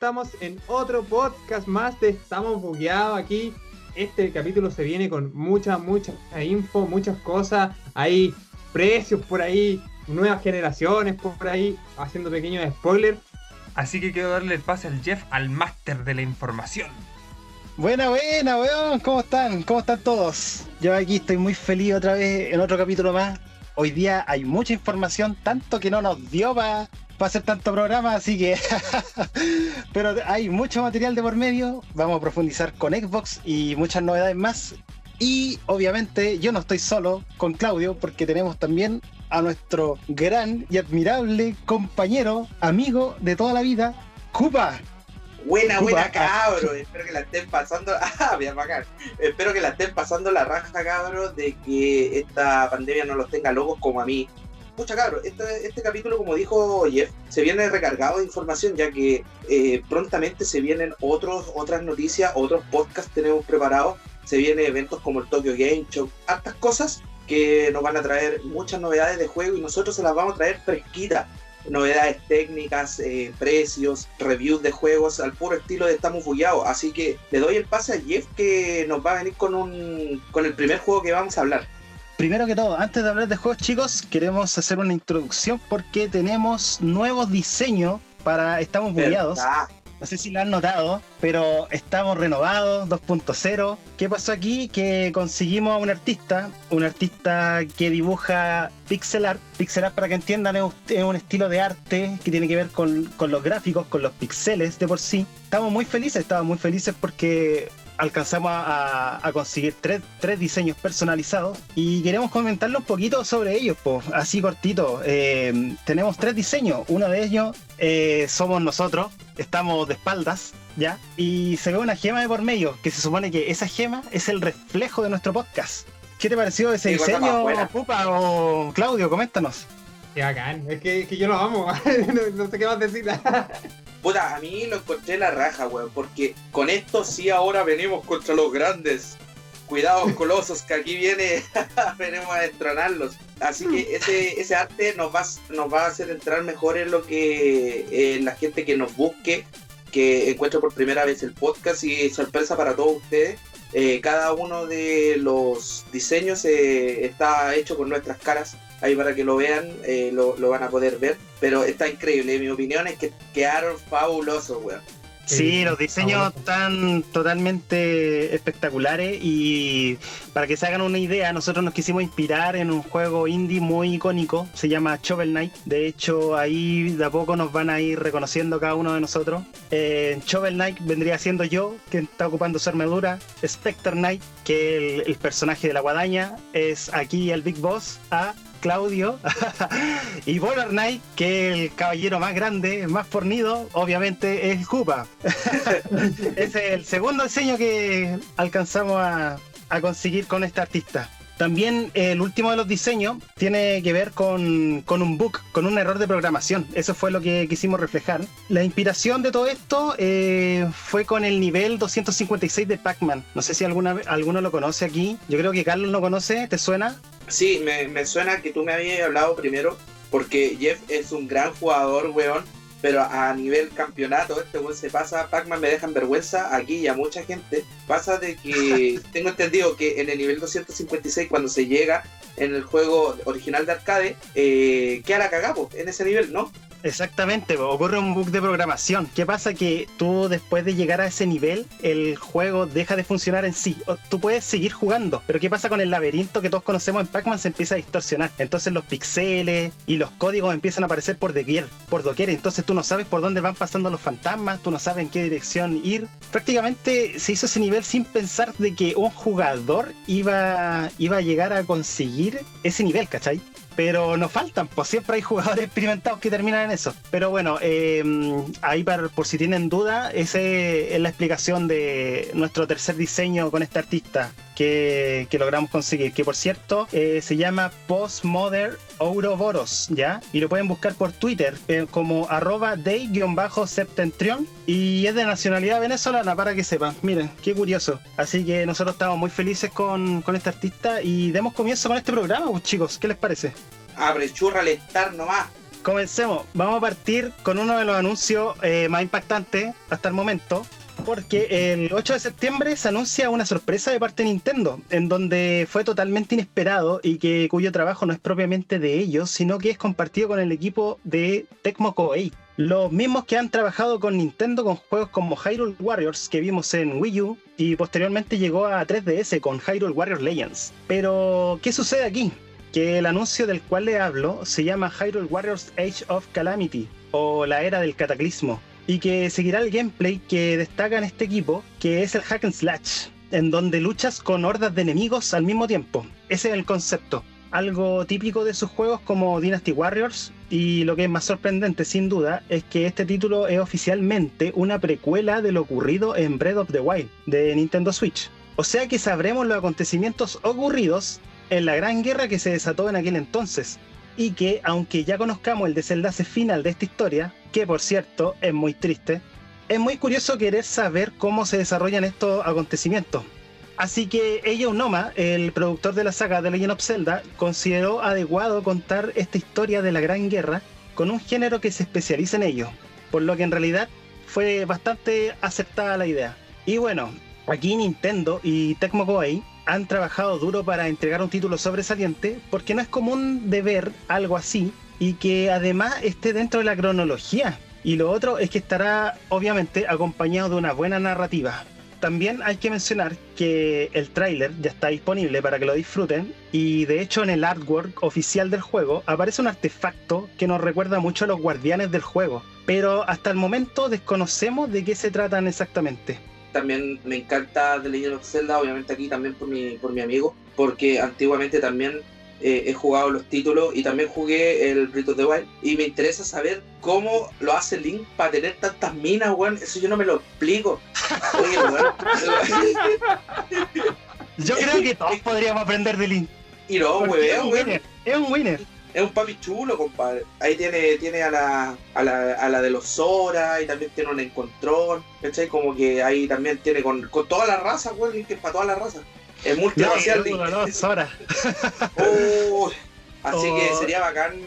estamos en otro podcast más de Estamos Bugueados aquí. Este capítulo se viene con mucha, mucha info, muchas cosas. Hay precios por ahí, nuevas generaciones por ahí, haciendo pequeños spoilers. Así que quiero darle el pase al Jeff, al máster de la información. Buena, buena, weón. ¿Cómo están? ¿Cómo están todos? Yo aquí estoy muy feliz otra vez en otro capítulo más. Hoy día hay mucha información, tanto que no nos dio para para hacer tanto programa, así que. Pero hay mucho material de por medio. Vamos a profundizar con Xbox y muchas novedades más. Y obviamente yo no estoy solo con Claudio, porque tenemos también a nuestro gran y admirable compañero, amigo de toda la vida, Cupa. Buena, buena cabro. Espero que la estén pasando. Ah, bien bacán. Espero que la estén pasando la raja, cabro, de que esta pandemia no los tenga locos como a mí pucha cabrón, este, este, capítulo, como dijo Jeff, se viene recargado de información, ya que eh, prontamente se vienen otros, otras noticias, otros podcasts tenemos preparados, se vienen eventos como el Tokyo Game Show, hartas cosas que nos van a traer muchas novedades de juego y nosotros se las vamos a traer fresquitas. Novedades técnicas, eh, precios, reviews de juegos al puro estilo de Estamos Bugueados. Así que le doy el pase a Jeff que nos va a venir con, un, con el primer juego que vamos a hablar. Primero que todo, antes de hablar de juegos chicos, queremos hacer una introducción porque tenemos nuevos diseños para Estamos Bugueados. No sé si lo han notado, pero estamos renovados, 2.0. ¿Qué pasó aquí? Que conseguimos a un artista, un artista que dibuja pixel art. Pixel art, para que entiendan, es un estilo de arte que tiene que ver con, con los gráficos, con los pixeles de por sí. Estamos muy felices, estamos muy felices porque alcanzamos a, conseguir tres, diseños personalizados y queremos comentarle un poquito sobre ellos, pues, así cortito. Eh, tenemos tres diseños, uno de ellos eh, somos nosotros, estamos de espaldas, ¿ya? Y se ve una gema de por medio, que se supone que esa gema es el reflejo de nuestro podcast. ¿Qué te pareció ese diseño, Pupa o Claudio? Coméntanos. Qué bacán, es que, yo lo amo, no, sé qué más decir. Puta, a mí lo encontré la raja, weón, porque con esto sí ahora venimos contra los grandes. Cuidado, colosos, que aquí viene, venimos a destronarlos. Así que ese, ese arte nos va, nos va a hacer entrar mejor en lo que la gente que nos busque, que encuentre por primera vez el podcast y sorpresa para todos ustedes. Eh, cada uno de los diseños eh, está hecho con nuestras caras ahí para que lo vean, eh, lo, van a poder ver. Pero está increíble, mi opinión es que quedaron fabulosos, weón. Sí, los diseños están totalmente espectaculares y para que se hagan una idea, nosotros nos quisimos inspirar en un juego indie muy icónico, se llama Shovel Knight. De hecho, ahí de a poco nos van a ir reconociendo cada uno de nosotros. Eh, Shovel Knight vendría siendo yo, que está ocupando su armadura. Spectre Knight, que el, el personaje de la guadaña, es aquí el Big Boss. A Claudio, y Bolar Knight, que el caballero más grande, más fornido, obviamente es Koopa. es el segundo diseño que alcanzamos a, conseguir con este artista. También el último de los diseños tiene que ver con, un bug, con un error de programación. Eso fue lo que quisimos reflejar. La inspiración de todo esto eh, fue con el nivel 256 de Pac-Man. No sé si alguna, alguno lo conoce aquí. Yo creo que Carlos lo conoce. ¿Te suena? Sí, me, suena que tú me habías hablado primero, porque Jeff es un gran jugador, weón, pero a nivel campeonato, este weón se pasa, Pac-Man me deja en vergüenza aquí y a mucha gente. Pasa de que tengo entendido que en el nivel 256, cuando se llega en el juego original de arcade, eh, queda la en ese nivel, ¿no? Exactamente, ocurre un bug de programación. ¿Qué pasa? Que tú después de llegar a ese nivel, el juego deja de funcionar en sí. Tú puedes seguir jugando, pero ¿qué pasa con el laberinto que todos conocemos en Pac-Man? Se empieza a distorsionar. Entonces los pixeles y los códigos empiezan a aparecer por doquier, por doquier. Entonces tú no sabes por dónde van pasando los fantasmas, tú no sabes en qué dirección ir. Prácticamente se hizo ese nivel sin pensar de que un jugador iba, iba a llegar a conseguir ese nivel, ¿cachai? Pero nos faltan, pues siempre hay jugadores experimentados que terminan en eso. Pero bueno, eh, ahí por si tienen duda, esa es la explicación de nuestro tercer diseño con este artista que, logramos conseguir, que por cierto eh, se llama Postmodern Ouroboros, ¿ya? Y lo pueden buscar por Twitter eh, como arroba day-septentrion y es de nacionalidad venezolana para que sepan. Miren, qué curioso. Así que nosotros estamos muy felices con, con este artista y demos comienzo con este programa, pues, chicos. ¿Qué les parece? Abre churra al estar nomás. Comencemos. Vamos a partir con uno de los anuncios eh, más impactantes hasta el momento. Porque el 8 de septiembre se anuncia una sorpresa de parte de Nintendo, en donde fue totalmente inesperado y que cuyo trabajo no es propiamente de ellos, sino que es compartido con el equipo de Tecmo Koei. Los mismos que han trabajado con Nintendo con juegos como Hyrule Warriors que vimos en Wii U y posteriormente llegó a 3DS con Hyrule Warriors Legends. Pero, ¿qué sucede aquí? Que el anuncio del cual le hablo se llama Hyrule Warriors Age of Calamity o la era del cataclismo y que seguirá el gameplay que destaca en este equipo, que es el hack and slash, en donde luchas con hordas de enemigos al mismo tiempo. Ese es el concepto algo típico de sus juegos como Dynasty Warriors y lo que es más sorprendente sin duda es que este título es oficialmente una precuela de lo ocurrido en Breath of the Wild de Nintendo Switch. O sea que sabremos los acontecimientos ocurridos en la gran guerra que se desató en aquel entonces y que aunque ya conozcamos el desenlace final de esta historia, que por cierto es muy triste, es muy curioso querer saber cómo se desarrollan estos acontecimientos, Así que Eiji Noma, el productor de la saga de Legend of Zelda, consideró adecuado contar esta historia de la Gran Guerra con un género que se especializa en ello, por lo que en realidad fue bastante aceptada la idea. Y bueno, aquí Nintendo y Tecmo Koei han trabajado duro para entregar un título sobresaliente porque no es común de ver algo así y que además esté dentro de la cronología. Y lo otro es que estará obviamente acompañado de una buena narrativa, también hay que mencionar que el tráiler ya está disponible para que lo disfruten y de hecho en el artwork oficial del juego aparece un artefacto que nos recuerda mucho a los guardianes del juego, pero hasta el momento desconocemos de qué se tratan exactamente. También me encanta The Legend of Zelda, obviamente aquí también por mi, por mi amigo, porque antiguamente también eh, he jugado los títulos y también jugué el Breath of the Wild. Y me interesa saber cómo lo hace Link para tener tantas minas, weón. Eso yo no me lo explico. Oye, weón. yo creo que todos podríamos aprender de Link. Y no, weón. Es un winner. Es un winner. Es un papi chulo, compadre. Ahí tiene, tiene a, la, a, la, a la de los Zora y también tiene un encontrón. ¿Cachai? Como que ahí también tiene con, con toda la raza, weón. Link es para toda la raza. Es multiracial. No, no, horas. así que oh. sería bacán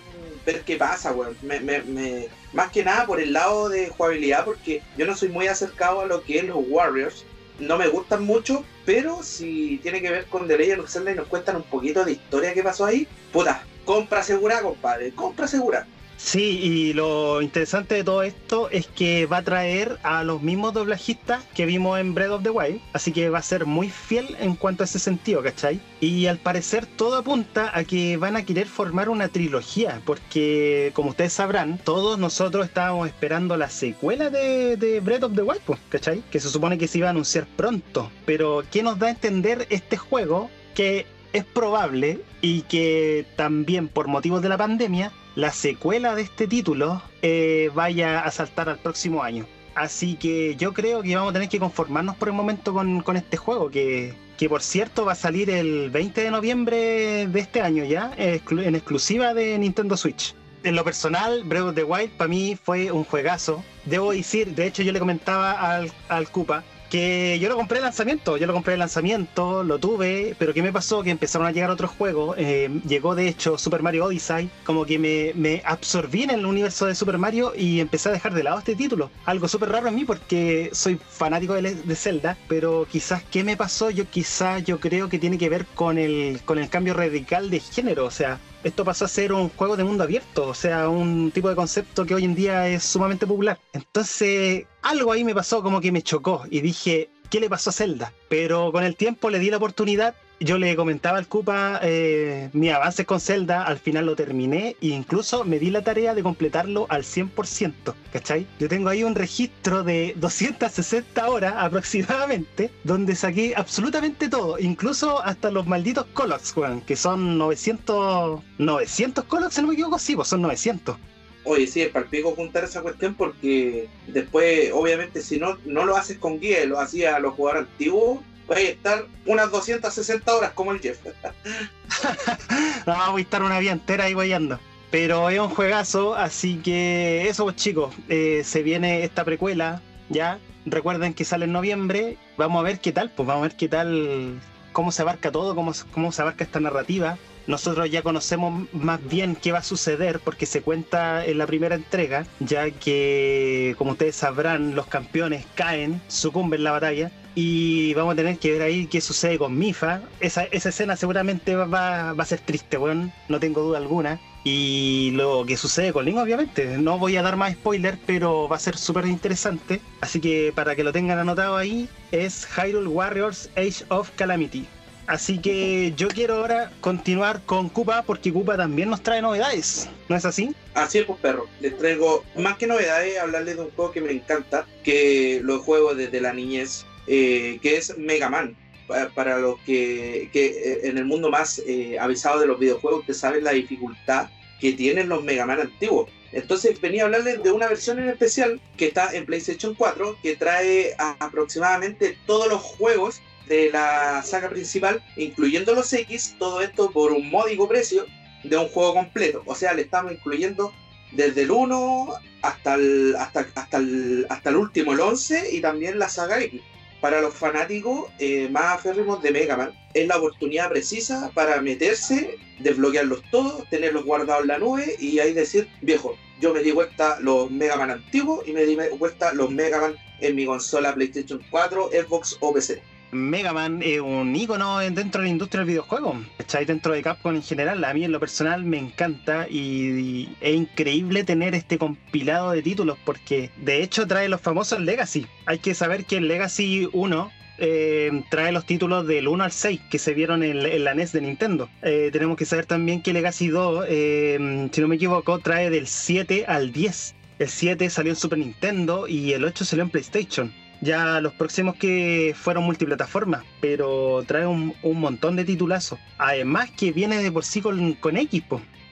ver qué pasa, weón. Me, me, más que nada por el lado de jugabilidad, porque yo no soy muy acercado a lo que es los Warriors. No me gustan mucho, pero si tiene que ver con The Legend of Zelda y nos cuentan un poquito de historia que pasó ahí, puta, compra segura, compadre, compra segura. Sí, y lo interesante de todo esto es que va a traer a los mismos doblajistas que vimos en Breath of the Wild, así que va a ser muy fiel en cuanto a ese sentido, ¿cachai? Y al parecer todo apunta a que van a querer formar una trilogía, porque como ustedes sabrán, todos nosotros estábamos esperando la secuela de, de Breath of the Wild, pues, ¿cachai? Que se supone que se iba a anunciar pronto, pero ¿qué nos da a entender este juego? Que es probable y que también por motivos de la pandemia la secuela de este título eh, vaya a saltar al próximo año. Así que yo creo que vamos a tener que conformarnos por el momento con, este juego, que, que, por cierto va a salir el 20 de noviembre de este año ya, en exclusiva de Nintendo Switch. En lo personal, Breath of the Wild para mí fue un juegazo. Debo decir, de hecho yo le comentaba al, al Koopa que yo lo compré el lanzamiento, yo lo compré el lanzamiento, lo tuve, pero ¿qué me pasó? Que empezaron a llegar otros juegos, eh, llegó de hecho Super Mario Odyssey, como que me, me, absorbí en el universo de Super Mario y empecé a dejar de lado este título. Algo súper raro en mí porque soy fanático de, de, Zelda, pero quizás ¿qué me pasó? Yo quizás yo creo que tiene que ver con el, con el cambio radical de género, o sea, esto pasó a ser un juego de mundo abierto, o sea, un tipo de concepto que hoy en día es sumamente popular. Entonces, algo ahí me pasó como que me chocó y dije, ¿qué le pasó a Zelda? Pero con el tiempo le di la oportunidad yo le comentaba al Cupa eh, mi avance con Zelda, al final lo terminé e incluso me di la tarea de completarlo al 100%, ¿cachai? Yo tengo ahí un registro de 260 horas aproximadamente, donde saqué absolutamente todo, incluso hasta los malditos Colox, que son 900, 900 Colox, si no me equivoco, sí, pues son 900. Oye, sí, es para pico juntar esa cuestión porque después, obviamente, si no, no lo haces con guía, lo hacía a los jugadores antiguos, voy a estar unas 260 horas como el Jeff. no, voy a estar una vida entera ahí guayando. Pero es un juegazo, así que eso pues chicos, eh, se viene esta precuela, ya. Recuerden que sale en noviembre, vamos a ver qué tal, pues vamos a ver qué tal, cómo se abarca todo, cómo, cómo se abarca esta narrativa. Nosotros ya conocemos más bien qué va a suceder porque se cuenta en la primera entrega, ya que, como ustedes sabrán, los campeones caen, sucumben en la batalla. Y vamos a tener que ver ahí qué sucede con Mifa. Esa, escena seguramente va a ser triste, weón. No tengo duda alguna. Y lo que sucede con Link, obviamente. No voy a dar más spoiler, pero va a ser súper interesante. Así que para que lo tengan anotado ahí, es Hyrule Warriors Age of Calamity. Así que yo quiero ahora continuar con Koopa porque Koopa también nos trae novedades. ¿No es así? Así es, pues perro. Les traigo más que novedades, hablarles de un juego que me encanta, que lo juego desde la niñez, eh, que es Mega Man. Pa- Para los que, que eh, en el mundo más eh, avisado de los videojuegos, ustedes saben la dificultad que tienen los Mega Man antiguos. Entonces venía a hablarles de una versión en especial que está en PlayStation 4, que trae aproximadamente todos los juegos de la saga principal, incluyendo los X, todo esto por un módico precio de un juego completo. O sea, le estamos incluyendo desde el 1 hasta el, hasta, hasta el, hasta el último, el 11, y también la saga X. Para los fanáticos eh, más aférrimos de Mega Man, es la oportunidad precisa para meterse, desbloquearlos todos, tenerlos guardados en la nube y ahí decir, viejo, yo me di vuelta los Mega Man antiguos y me di vuelta los Mega Man en mi consola PlayStation 4, Xbox o PC. Mega Man es un ícono en- dentro de la industria del videojuego, ¿cachai? Dentro de Capcom en general, a mí en lo personal me encanta y, es increíble tener este compilado de títulos porque de hecho trae los famosos Legacy. Hay que saber que el Legacy 1 eh, trae los títulos del 1 al 6 que se vieron en, en la NES de Nintendo. Eh, tenemos que saber también que Legacy 2, eh, si no me equivoco, trae del 7 al 10. El 7 salió en Super Nintendo y el 8 salió en PlayStation. Ya los próximos que fueron multiplataformas, pero trae un, un montón de titulazos. Además que viene de por sí con, con X.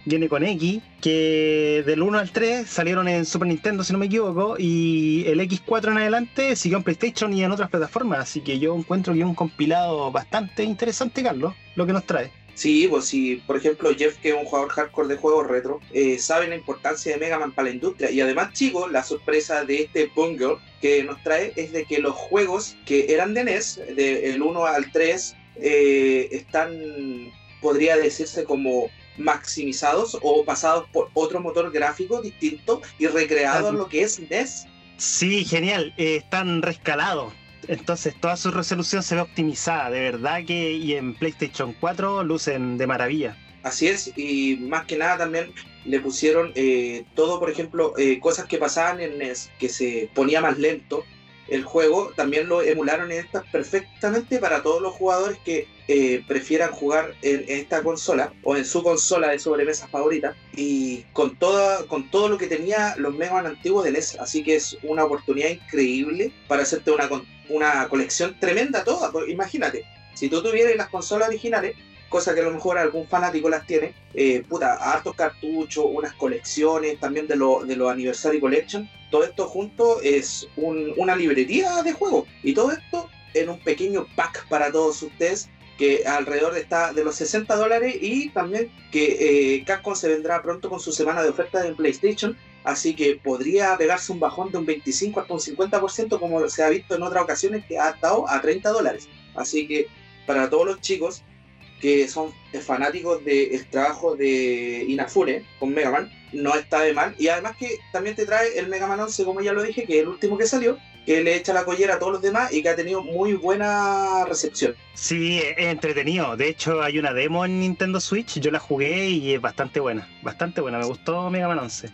Viene con X, que del 1 al 3 salieron en Super Nintendo, si no me equivoco, y el X4 en adelante siguió en PlayStation y en otras plataformas. Así que yo encuentro que es un compilado bastante interesante, Carlos, lo que nos trae. Sí, pues si, por ejemplo, Jeff, que es un jugador hardcore de juegos retro, eh, sabe la importancia de Mega Man para la industria. Y además, chicos, la sorpresa de este bundle que nos trae es de que los juegos que eran de NES, del 1 al 3, eh, están, podría decirse como maximizados o pasados por otro motor gráfico distinto y recreados Ah, en lo que es NES. Sí, genial, eh, están rescalados. Entonces toda su resolución se ve optimizada, de verdad que y en PlayStation 4 lucen de maravilla. Así es, y más que nada también le pusieron eh, todo, por ejemplo, eh, cosas que pasaban en NES, que se ponía más lento el juego, también lo emularon en estas perfectamente para todos los jugadores que eh, prefieran jugar en, esta consola o en su consola de sobremesa favorita y con, toda, con todo lo que tenía los Mega Man antiguos de NES, así que es una oportunidad increíble para hacerte una, una colección tremenda toda, porque imagínate, si tú tuvieras las consolas originales, cosa que a lo mejor algún fanático las tiene, eh, puta, hartos cartuchos, unas colecciones también de los de los Anniversary Collection, todo esto junto es un- una librería de juegos y todo esto en un pequeño pack para todos ustedes que alrededor está de los 60 dólares y también que eh, Capcom se vendrá pronto con su semana de ofertas en PlayStation así que podría pegarse un bajón de un 25 hasta un 50% como se ha visto en otras ocasiones que ha estado a 30 dólares así que para todos los chicos que son fanáticos del trabajo de Inafune con Mega Man, no está de mal. Y además que también te trae el Mega Man 11, como ya lo dije, que es el último que salió, que le echa la collera a todos los demás y que ha tenido muy buena recepción. Sí, es entretenido. De hecho, hay una demo en Nintendo Switch, yo la jugué y es bastante buena. Bastante buena, me gustó Mega Man 11.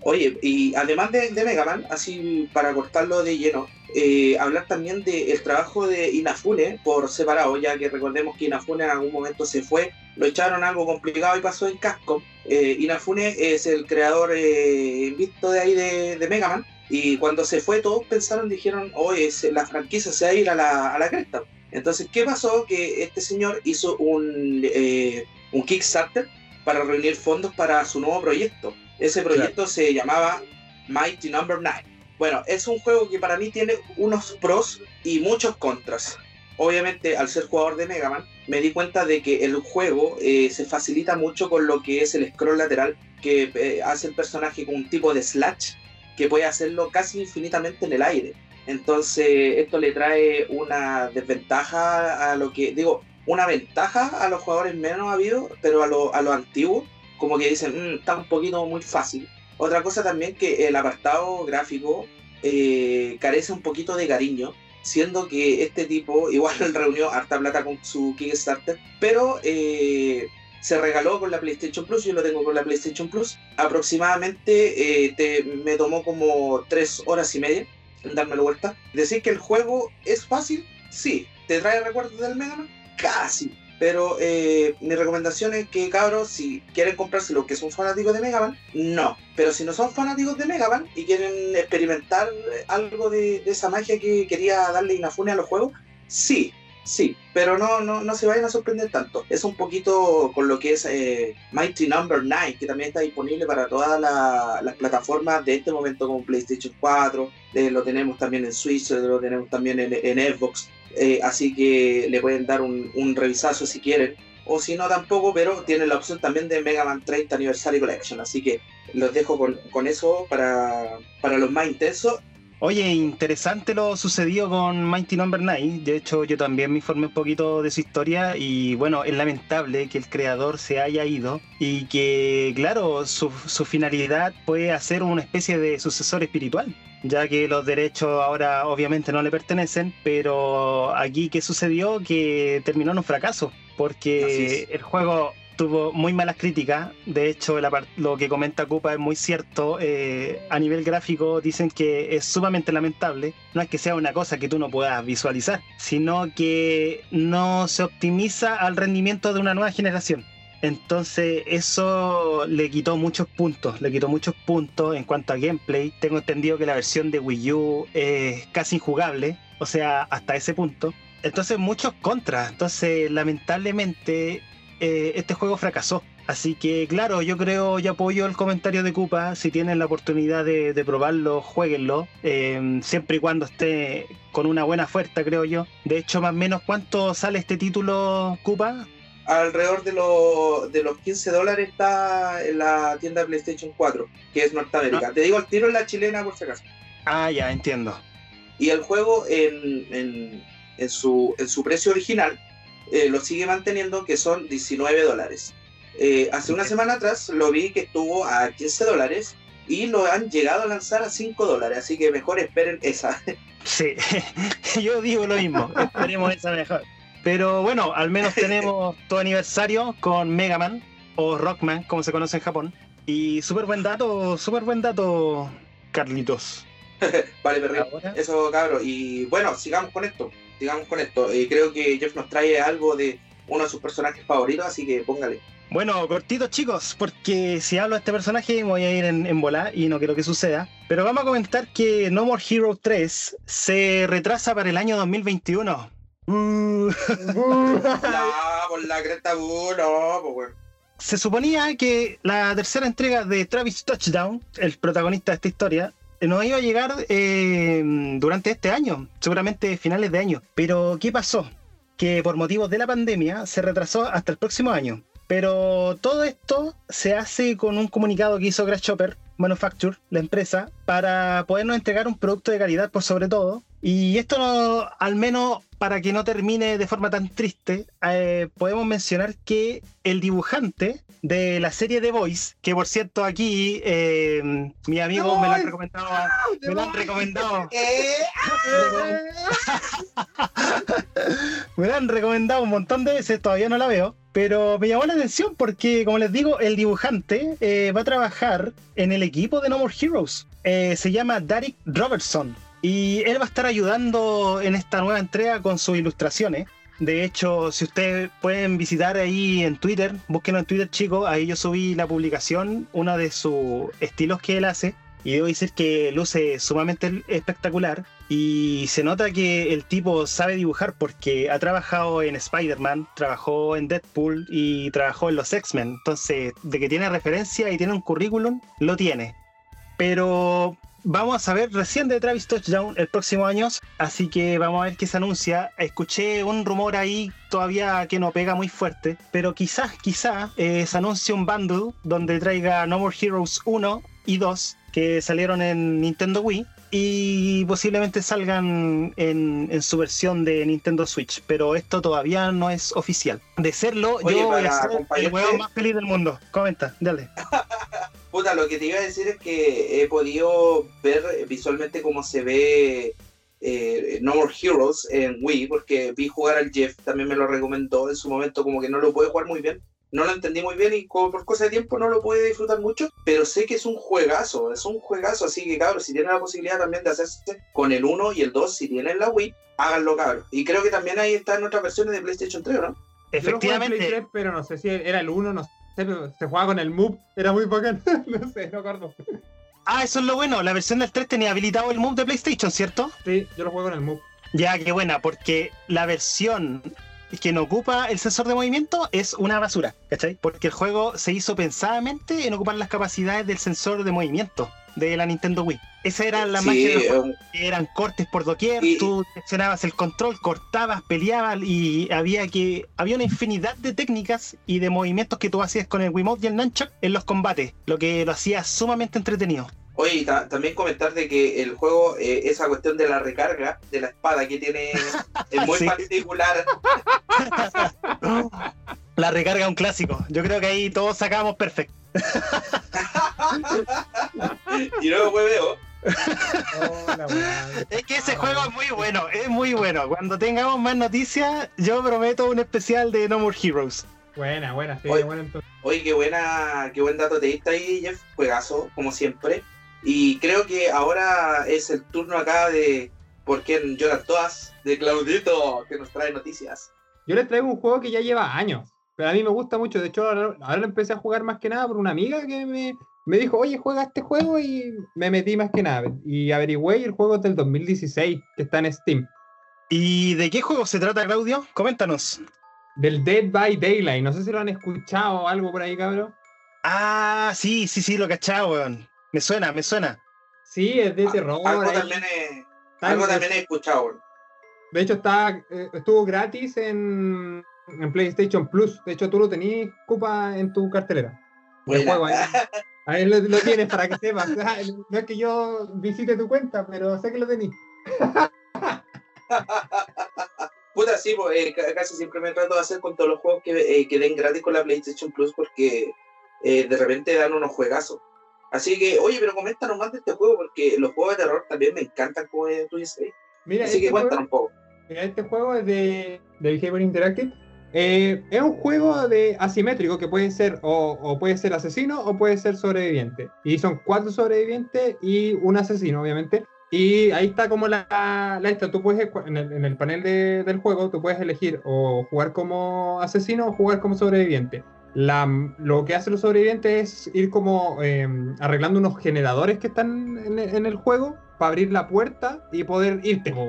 Oye, y además de, de Mega Man, así para cortarlo de lleno, eh, hablar también del trabajo de Inafune por separado, ya que recordemos que Inafune en algún momento se fue, lo echaron algo complicado y pasó en Capcom. Eh, Inafune es el creador eh, visto de ahí de, de Mega Man, y cuando se fue todos pensaron, dijeron, oye, la franquicia se va a ir a la, a la cresta. Entonces, ¿qué pasó? Que este señor hizo un, eh, un Kickstarter para reunir fondos para su nuevo proyecto. Ese proyecto se llamaba Mighty Number 9. Bueno, es un juego que para mí tiene unos pros y muchos contras. Obviamente, al ser jugador de Mega Man, me di cuenta de que el juego eh, se facilita mucho con lo que es el scroll lateral que eh, hace el personaje con un tipo de slash que puede hacerlo casi infinitamente en el aire. Entonces, esto le trae una desventaja a lo que, digo, una ventaja a los jugadores menos habidos, pero a los a lo antiguos, como que dicen, "Mm, está un poquito muy fácil. Otra cosa también que el apartado gráfico eh, carece un poquito de cariño, siendo que este tipo igual reunió harta plata con su Kickstarter, pero eh, se regaló con la PlayStation Plus, yo lo tengo con la PlayStation Plus, aproximadamente eh, te- me tomó como tres horas y media en dármelo vuelta. Decir que el juego es fácil, sí. ¿Te trae recuerdos del Mega Man? Casi. Pero eh, mi recomendación es que, cabros, si quieren comprarse los que son fanáticos de Mega Man, no. Pero si no son fanáticos de Mega Man y quieren experimentar algo de, de esa magia que quería darle Inafune a los juegos, sí, sí. Pero no, no, no se vayan a sorprender tanto. Es un poquito con lo que es eh, Mighty Number 9, que también está disponible para todas la- las plataformas de este momento, como PlayStation 4. eh, lo tenemos también en Switch, eh, lo tenemos también en, Xbox. Eh, así que le pueden dar un, un revisazo si quieren. O si no, tampoco, pero tienen la opción también de Mega Man 30 Anniversary Collection. Así que los dejo con, con eso para, para los más intensos. Oye, interesante lo sucedido con Mighty Number 9. De hecho, yo también me informé un poquito de su historia y bueno, es lamentable que el creador se haya ido y que, claro, su, su finalidad fue hacer una especie de sucesor espiritual, ya que los derechos ahora obviamente no le pertenecen, pero aquí qué sucedió que terminó en un fracaso, porque el juego tuvo muy malas críticas. De hecho, lo que comenta Cupa es muy cierto. Eh, a nivel gráfico dicen que es sumamente lamentable. No es que sea una cosa que tú no puedas visualizar, sino que no se optimiza al rendimiento de una nueva generación. Entonces eso le quitó muchos puntos, le quitó muchos puntos en cuanto a gameplay. Tengo entendido que la versión de Wii U es casi injugable, o sea, hasta ese punto. Entonces muchos contras. Entonces lamentablemente eh, este juego fracasó. Así que claro, yo creo, yo apoyo el comentario de Koopa. Si tienen la oportunidad de, de probarlo, jueguenlo. eh, siempre y cuando esté con una buena oferta, creo yo. De hecho, más o menos, ¿cuánto sale este título, Koopa? Alrededor de, los de los 15 dólares está en la tienda de PlayStation 4, que es Norteamérica. Te digo el tiro en la chilena por si acaso. Ah, ya, entiendo. Y el juego en, en, en su, en su precio original eh, lo sigue manteniendo, que son 19 dólares. Eh, hace una semana atrás lo vi que estuvo a 15 dólares y lo han llegado a lanzar a 5 dólares, así que mejor esperen esa. Sí, yo digo lo mismo. Esperemos esa mejor. Pero bueno, al menos tenemos tu aniversario con Mega Man o Rockman, como se conoce en Japón. Y súper buen dato, súper buen dato, Carlitos. vale. Ahora, Eso, cabros. Y bueno, sigamos con esto. Sigamos con esto. Eh, creo que Jeff nos trae algo de uno de sus personajes favoritos, así que póngale. Bueno, cortitos chicos, porque si hablo de este personaje me voy a ir en, en volá y no quiero que suceda. Pero vamos a comentar que No More Hero 3 se retrasa para el año 2021. Uh. no, por la cresta, uh, no, pues bueno. Se suponía que la tercera entrega de Travis Touchdown, el protagonista de esta historia, nos iba a llegar eh, durante este año, seguramente finales de año. Pero ¿qué pasó? Que por motivos de la pandemia se retrasó hasta el próximo año. Pero todo esto se hace con un comunicado que hizo Grasshopper Manufacture, la empresa, para podernos entregar un producto de calidad por sobre todo. Y esto, no- al menos para que no termine de forma tan triste, eh, podemos mencionar que el dibujante de la serie The Voice, que por cierto aquí eh, mi amigo me lo han recomendado, me lo han recomendado, me la han recomendado un montón de veces, todavía no la veo. Pero me llamó la atención porque, como les digo, el dibujante eh, va a trabajar en el equipo de No More Heroes. Eh, se llama Derek Robertson. Y él va a estar ayudando en esta nueva entrega con sus ilustraciones. De hecho, si ustedes pueden visitar ahí en Twitter, búsquenlo en Twitter, chicos. Ahí yo subí la publicación, uno de sus estilos que él hace. Y debo decir que luce sumamente espectacular. Y se nota que el tipo sabe dibujar porque ha trabajado en Spider-Man, trabajó en Deadpool y trabajó en los X-Men. Entonces, de que tiene referencia y tiene un currículum, lo tiene. Pero vamos a saber recién de Travis Touchdown el próximo año. Así que vamos a ver qué se anuncia. Escuché un rumor ahí todavía que no pega muy fuerte. Pero quizás, quizás eh, se anuncie un bundle donde traiga No More Heroes 1 y 2 que salieron en Nintendo Wii. y posiblemente salgan en, en su versión de Nintendo Switch, pero esto todavía no es oficial. De serlo, Oye, yo voy a ser el huevo más feliz del mundo. Comenta, dale. Puta, lo que te iba a decir es que he podido ver visualmente cómo se ve eh, No More Heroes en Wii, porque vi jugar al Jeff, también me lo recomendó en su momento, como que no lo puede jugar muy bien. No lo entendí muy bien y como por cosa de tiempo no lo puede disfrutar mucho, pero sé que es un juegazo, es un juegazo, así que cabros, si tienen la posibilidad también de hacerse con el 1 y el 2, si tienen la Wii, háganlo cabros. Y creo que también ahí están otras versiones de PlayStation 3, ¿no? Yo lo jugué en Play Efectivamente, 3, pero no sé si era el 1, no pero se jugaba con el Move, era muy bacán. no sé, no acuerdo. ah, eso es lo bueno. La versión del 3 tenía habilitado el move de PlayStation, ¿cierto? Sí, yo lo juego con el Move. Ya, qué buena, porque la versión que no ocupa el sensor de movimiento es una basura, ¿cachai? Porque el juego se hizo pensadamente en ocupar las capacidades del sensor de movimiento de la Nintendo Wii. Esa era la sí, magia del juego, eh, que eran cortes por doquier, Y- tú seleccionabas el control, cortabas, peleabas y había que había una infinidad de técnicas y de movimientos que tú hacías con el Wiimote y el Nunchuck en los combates, lo que lo hacía sumamente entretenido. Oye, y ta- también comentar de que el juego, eh, esa cuestión de la recarga de la espada que tiene es muy Sí. particular. La recarga es un clásico. Yo creo que ahí todos sacábamos perfecto. y luego hueveo. Oh, la weá. Es que ese juego es muy bueno, es muy bueno. Cuando tengamos más noticias, yo prometo un especial de No More Heroes. Buena, buena, sí, Oye. buena entonces. Oye, qué buena, qué buen dato te diste ahí, Jeff. Juegazo, como siempre. Y creo que ahora es el turno acá de por quién lloran todas, de Claudito, que nos trae noticias. Yo les traigo un juego que ya lleva años, pero a mí me gusta mucho. De hecho, ahora, ahora lo empecé a jugar más que nada por una amiga que me, me dijo, oye, juega este juego y me metí más que nada. Y averigüé y el juego es del 2016, que está en Steam. ¿Y de qué juego se trata, Claudio? Coméntanos. Del Dead by Daylight. No sé si lo han escuchado o algo por ahí, cabrón. Ah, sí, sí, sí, lo cachado, weón. Me suena, me suena. Sí, es de terror. algo ahí. también he, algo también he escuchado. weón. De hecho, está, eh, estuvo gratis en, en PlayStation Plus. De hecho, tú lo tenías, Cupa, en tu cartelera. El juego ahí. Ahí lo, lo tienes para que sepas. No es que yo visite tu cuenta, pero sé que lo tenías. Puta, sí, pues, eh, ca- casi siempre me trato de hacer con todos los juegos que, eh, que den gratis con la PlayStation Plus porque eh, de repente dan unos juegazos. Así que, oye, pero coméntanos más de este juego porque los juegos de terror también me encantan, como tú dices. Mira, Así que este, cuéntanos un poco. mira, este juego es de, de Behavior Interactive. Eh, es un juego de asimétrico que puede ser o, o puede ser asesino o puede ser sobreviviente. Y son cuatro sobrevivientes y un asesino, obviamente. Y ahí está como la, la esta. Tú puedes, en el, en el panel de- del juego, tú puedes elegir o jugar como asesino o jugar como sobreviviente. La, lo que hacen los sobrevivientes es ir como eh, arreglando unos generadores que están en, en el juego para abrir la puerta y poder irte, po,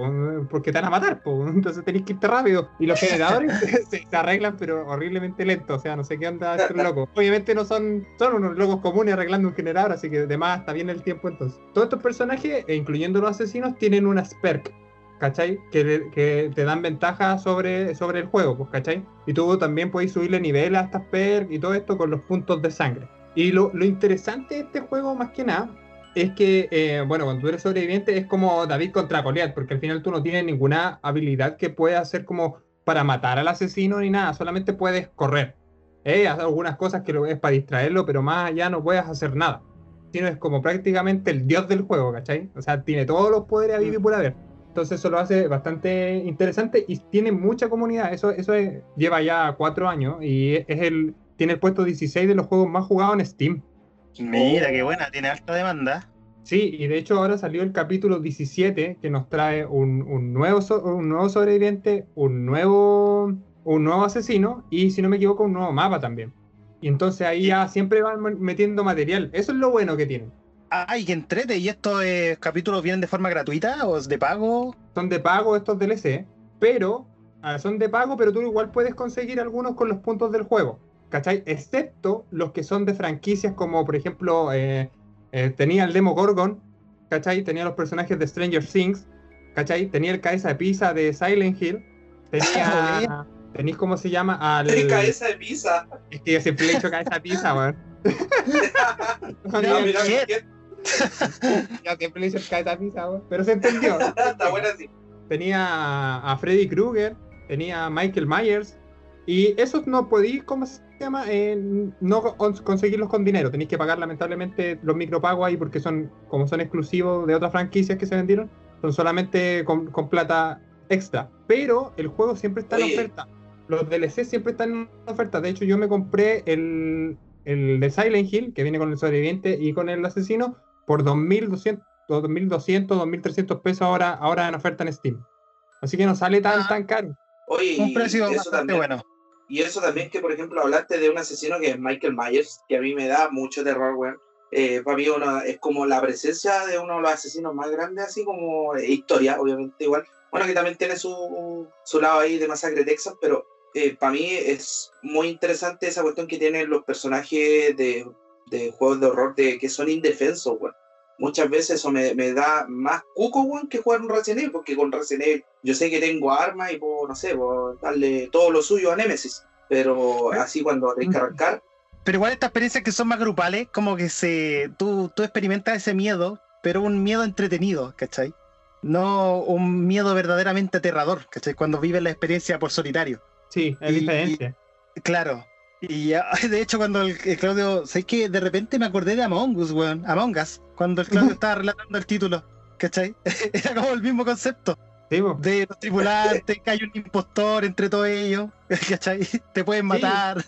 porque te van a matar, po. entonces tenés que irte rápido. Y los generadores se, se arreglan, pero horriblemente lento, o sea, no sé qué onda estos locos. Obviamente no son, son unos locos comunes arreglando un generador, así que además está bien el tiempo entonces. Todos estos personajes, e incluyendo los asesinos, tienen unas perk. ¿Cachai? Que, que te dan ventaja sobre, sobre el juego, pues, ¿cachai? Y tú también puedes subirle nivel a estas perk y todo esto con los puntos de sangre. Y lo, lo interesante de este juego, más que nada, es que, eh, bueno, cuando tú eres sobreviviente es como David contra Goliat, porque al final tú no tienes ninguna habilidad que pueda hacer como para matar al asesino ni nada, solamente puedes correr. Eh, hacer algunas cosas que lo es para distraerlo, pero más allá no puedes hacer nada. Sino es como prácticamente el dios del juego, ¿cachai? O sea, tiene todos los poderes a vivir y por haber. Entonces eso lo hace bastante interesante y tiene mucha comunidad. Eso, eso es- lleva ya cuatro años y es el, tiene el puesto 16 de los juegos más jugados en Steam. Mira, qué buena, tiene alta demanda. Sí, y de hecho ahora salió el capítulo 17 que nos trae un, un nuevo, so- un nuevo sobreviviente, un nuevo, un nuevo asesino y si no me equivoco un nuevo mapa también. Y entonces ahí ya siempre van metiendo material. Eso es lo bueno que tienen. Ay, que entrete. ¿Y estos eh, capítulos vienen de forma gratuita o es de pago? Son de pago estos DLC, pero ah, son de pago, pero tú igual puedes conseguir algunos con los puntos del juego. ¿Cachai? Excepto los que son de franquicias como por ejemplo eh, eh, tenía el Demo Gorgon, ¿cachai? Tenía los personajes de Stranger Things, ¿cachai? Tenía el cabeza de pizza de Silent Hill, tenía... Tenéis cómo se llama al. Cabeza de pizza. Es que yo siempre le he hecho cabeza de pizza, weón. Mira, mira, bien. ¿qué? Ya siempre le weón, pero se entendió. Está buena así. tenía a Freddy Krueger, tenía a Michael Myers, y esos no podí, ¿cómo se llama? Eh, no cons- conseguirlos con dinero, tenéis que pagar lamentablemente los micropagos ahí porque son, como son exclusivos de otras franquicias que se vendieron, son solamente con, con plata extra. Pero el juego siempre está en Oye. oferta. Los DLC siempre están en oferta. De hecho, yo me compré el, el de Silent Hill, que viene con el sobreviviente y con el asesino, por 2.200, 2.200, 2.300 pesos ahora, ahora en oferta en Steam. Así que no sale tan, Ah. tan caro. Oye, Un precio eso bastante también, bueno. Y eso también que, por ejemplo, hablaste de un asesino que es Michael Myers, que a mí me da mucho terror, weón. Eh, para mí uno- es como la presencia de uno de los asesinos más grandes, así como eh, historia, obviamente igual. Bueno, que también tiene su, su lado ahí de Masacre Texas, pero eh, para mí es muy interesante esa cuestión que tienen los personajes de, de juegos de horror de que son indefensos, weón. Muchas veces eso me, me da más cuco, weón, que jugar un Resident Evil, porque con Resident Evil yo sé que tengo armas y puedo, no sé, puedo darle todo lo suyo a Nemesis. Pero ¿Eh? así cuando tenés que arrancar, Pero igual estas experiencias que son más grupales, como que se tú, tú experimentas ese miedo, pero un miedo entretenido, ¿cachai? No un miedo verdaderamente aterrador, ¿cachai? Cuando vives la experiencia por solitario. Sí, es Y- diferente. Claro. Y de hecho, cuando el, el Claudio, sé que de repente me acordé de Among Us, weón. Among Us, cuando el Claudio estaba relatando el título, ¿cachai? Era como el mismo concepto. Sí. De los tripulantes, que hay un impostor entre todos ellos, ¿cachai? Te pueden matar.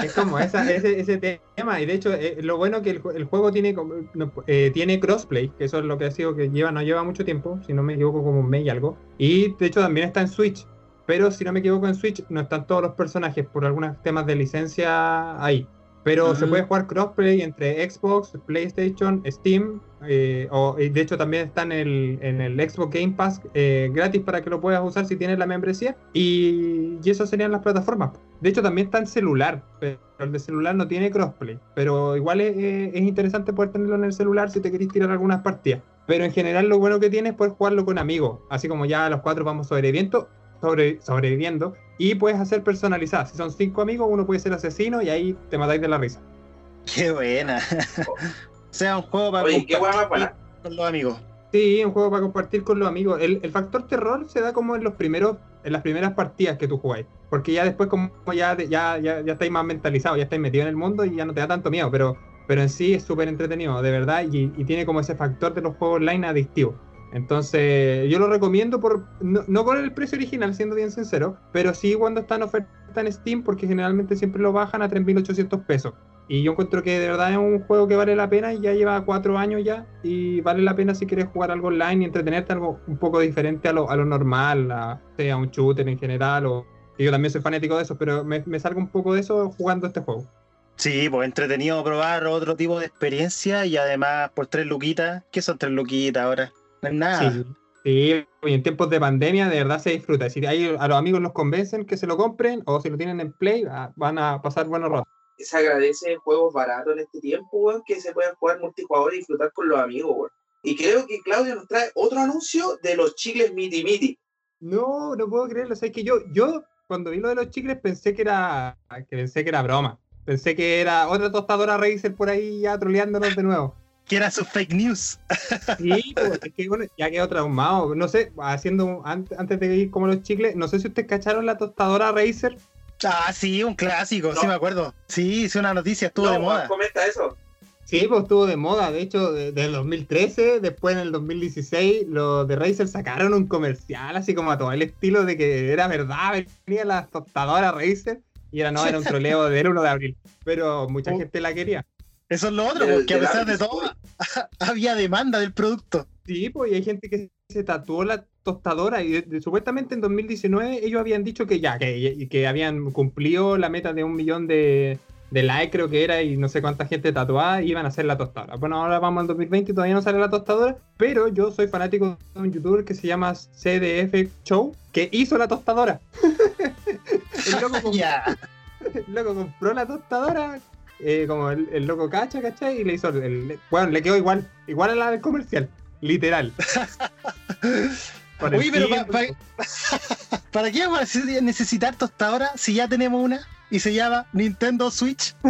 Es como esa- ese, ese tema, y de hecho, eh, lo bueno que el, ju- el juego tiene eh, tiene crossplay, que eso es lo que ha sido que lleva, no lleva mucho tiempo, si no me equivoco, como un mes y algo. Y de hecho también está en Switch, pero si no me equivoco, en Switch no están todos los personajes por algunos temas de licencia ahí. Pero se puede jugar crossplay entre Xbox, PlayStation, Steam, eh, o, de hecho también está en el, en el Xbox Game Pass eh, gratis para que lo puedas usar si tienes la membresía. Y, y esas serían las plataformas. De hecho también está en celular, pero el de celular no tiene crossplay. Pero igual es interesante poder tenerlo en el celular si te querés tirar algunas partidas. Pero en general lo bueno que tiene es poder jugarlo con amigos. Así como ya los cuatro vamos sobreviviendo, sobre, sobreviviendo. Y puedes hacer personalizadas. Si son cinco amigos, uno puede ser asesino y ahí te matáis de la risa. Qué buena. o sea, un juego para oye, compartir buena. con los amigos. Sí, un juego para compartir con los amigos. El, el factor terror se da como en los primeros, en las primeras partidas que tú jugáis. Porque ya después como ya, ya, ya, ya estáis más mentalizados, ya estáis metidos en el mundo y ya no te da tanto miedo. Pero, pero en sí es súper entretenido, de verdad, y, y tiene como ese factor de los juegos online adictivo. Entonces, yo lo recomiendo por no, no por el precio original, siendo bien sincero, pero sí cuando está en oferta en Steam, porque generalmente siempre lo bajan a 3.800 pesos. Y yo encuentro que de verdad es un juego que vale la pena y ya lleva cuatro años ya y vale la pena si quieres jugar algo online y entretenerte algo un poco diferente a lo, a lo normal, a, sea un shooter en general o yo también soy fanático de eso, pero me, me salgo un poco de eso jugando este juego. Sí, pues entretenido probar otro tipo de experiencia y además por tres luquitas. ¿Qué son tres luquitas ahora? No es nada. Sí, sí, y en tiempos de pandemia de verdad se disfruta. Si ahí a los amigos los convencen que se lo compren o si lo tienen en Play, ah, van a pasar buenos ratos. Se agradece juegos baratos en este tiempo, weón, que se puedan jugar multijugador y disfrutar con los amigos, weón. Y creo que Claudio nos trae otro anuncio de los chicles Miti Miti. No, no puedo creerlo. O sea, es que yo, yo cuando vi lo de los chicles pensé que era que pensé que era broma. Pensé que era otra tostadora Razer por ahí ya troleándonos de nuevo. Que era su fake news. Sí, pues, es que bueno, ya quedó traumado. No sé, haciendo antes de ir como los chicles, no sé si ustedes cacharon la tostadora Razer. Ah, sí, un clásico, No. sí me acuerdo. Sí, es una noticia, estuvo no, de moda. comenta eso. Sí, pues estuvo de moda. De hecho, desde el 2013, después en el 2016, los de Razer sacaron un comercial así como a todo el estilo de que era verdad, venía la tostadora Razer y era no, era un troleo del 1 de abril. Pero mucha Oh. gente la quería. Eso es lo otro, porque a pesar de todo, había demanda del producto. Sí, pues y hay gente que se tatuó la tostadora y de- de- supuestamente en 2019 ellos habían dicho que ya, que, que habían cumplido la meta de un millón de, de likes creo que era y no sé cuánta gente tatuada y iban a hacer la tostadora. Bueno, ahora vamos al 2020 y todavía no sale la tostadora, pero yo soy fanático de un youtuber que se llama CDF Show que hizo la tostadora. el, loco com- Ya. el loco compró la tostadora. Eh, como el, el loco cacha, ¿cachai? Y le hizo el, el- Bueno, le quedó igual, igual a la del comercial, literal. Oye, pero pa- tiempo. pa- ¿Para qué vamos a neces- necesitar tostadora si ya tenemos una y se llama Nintendo Switch?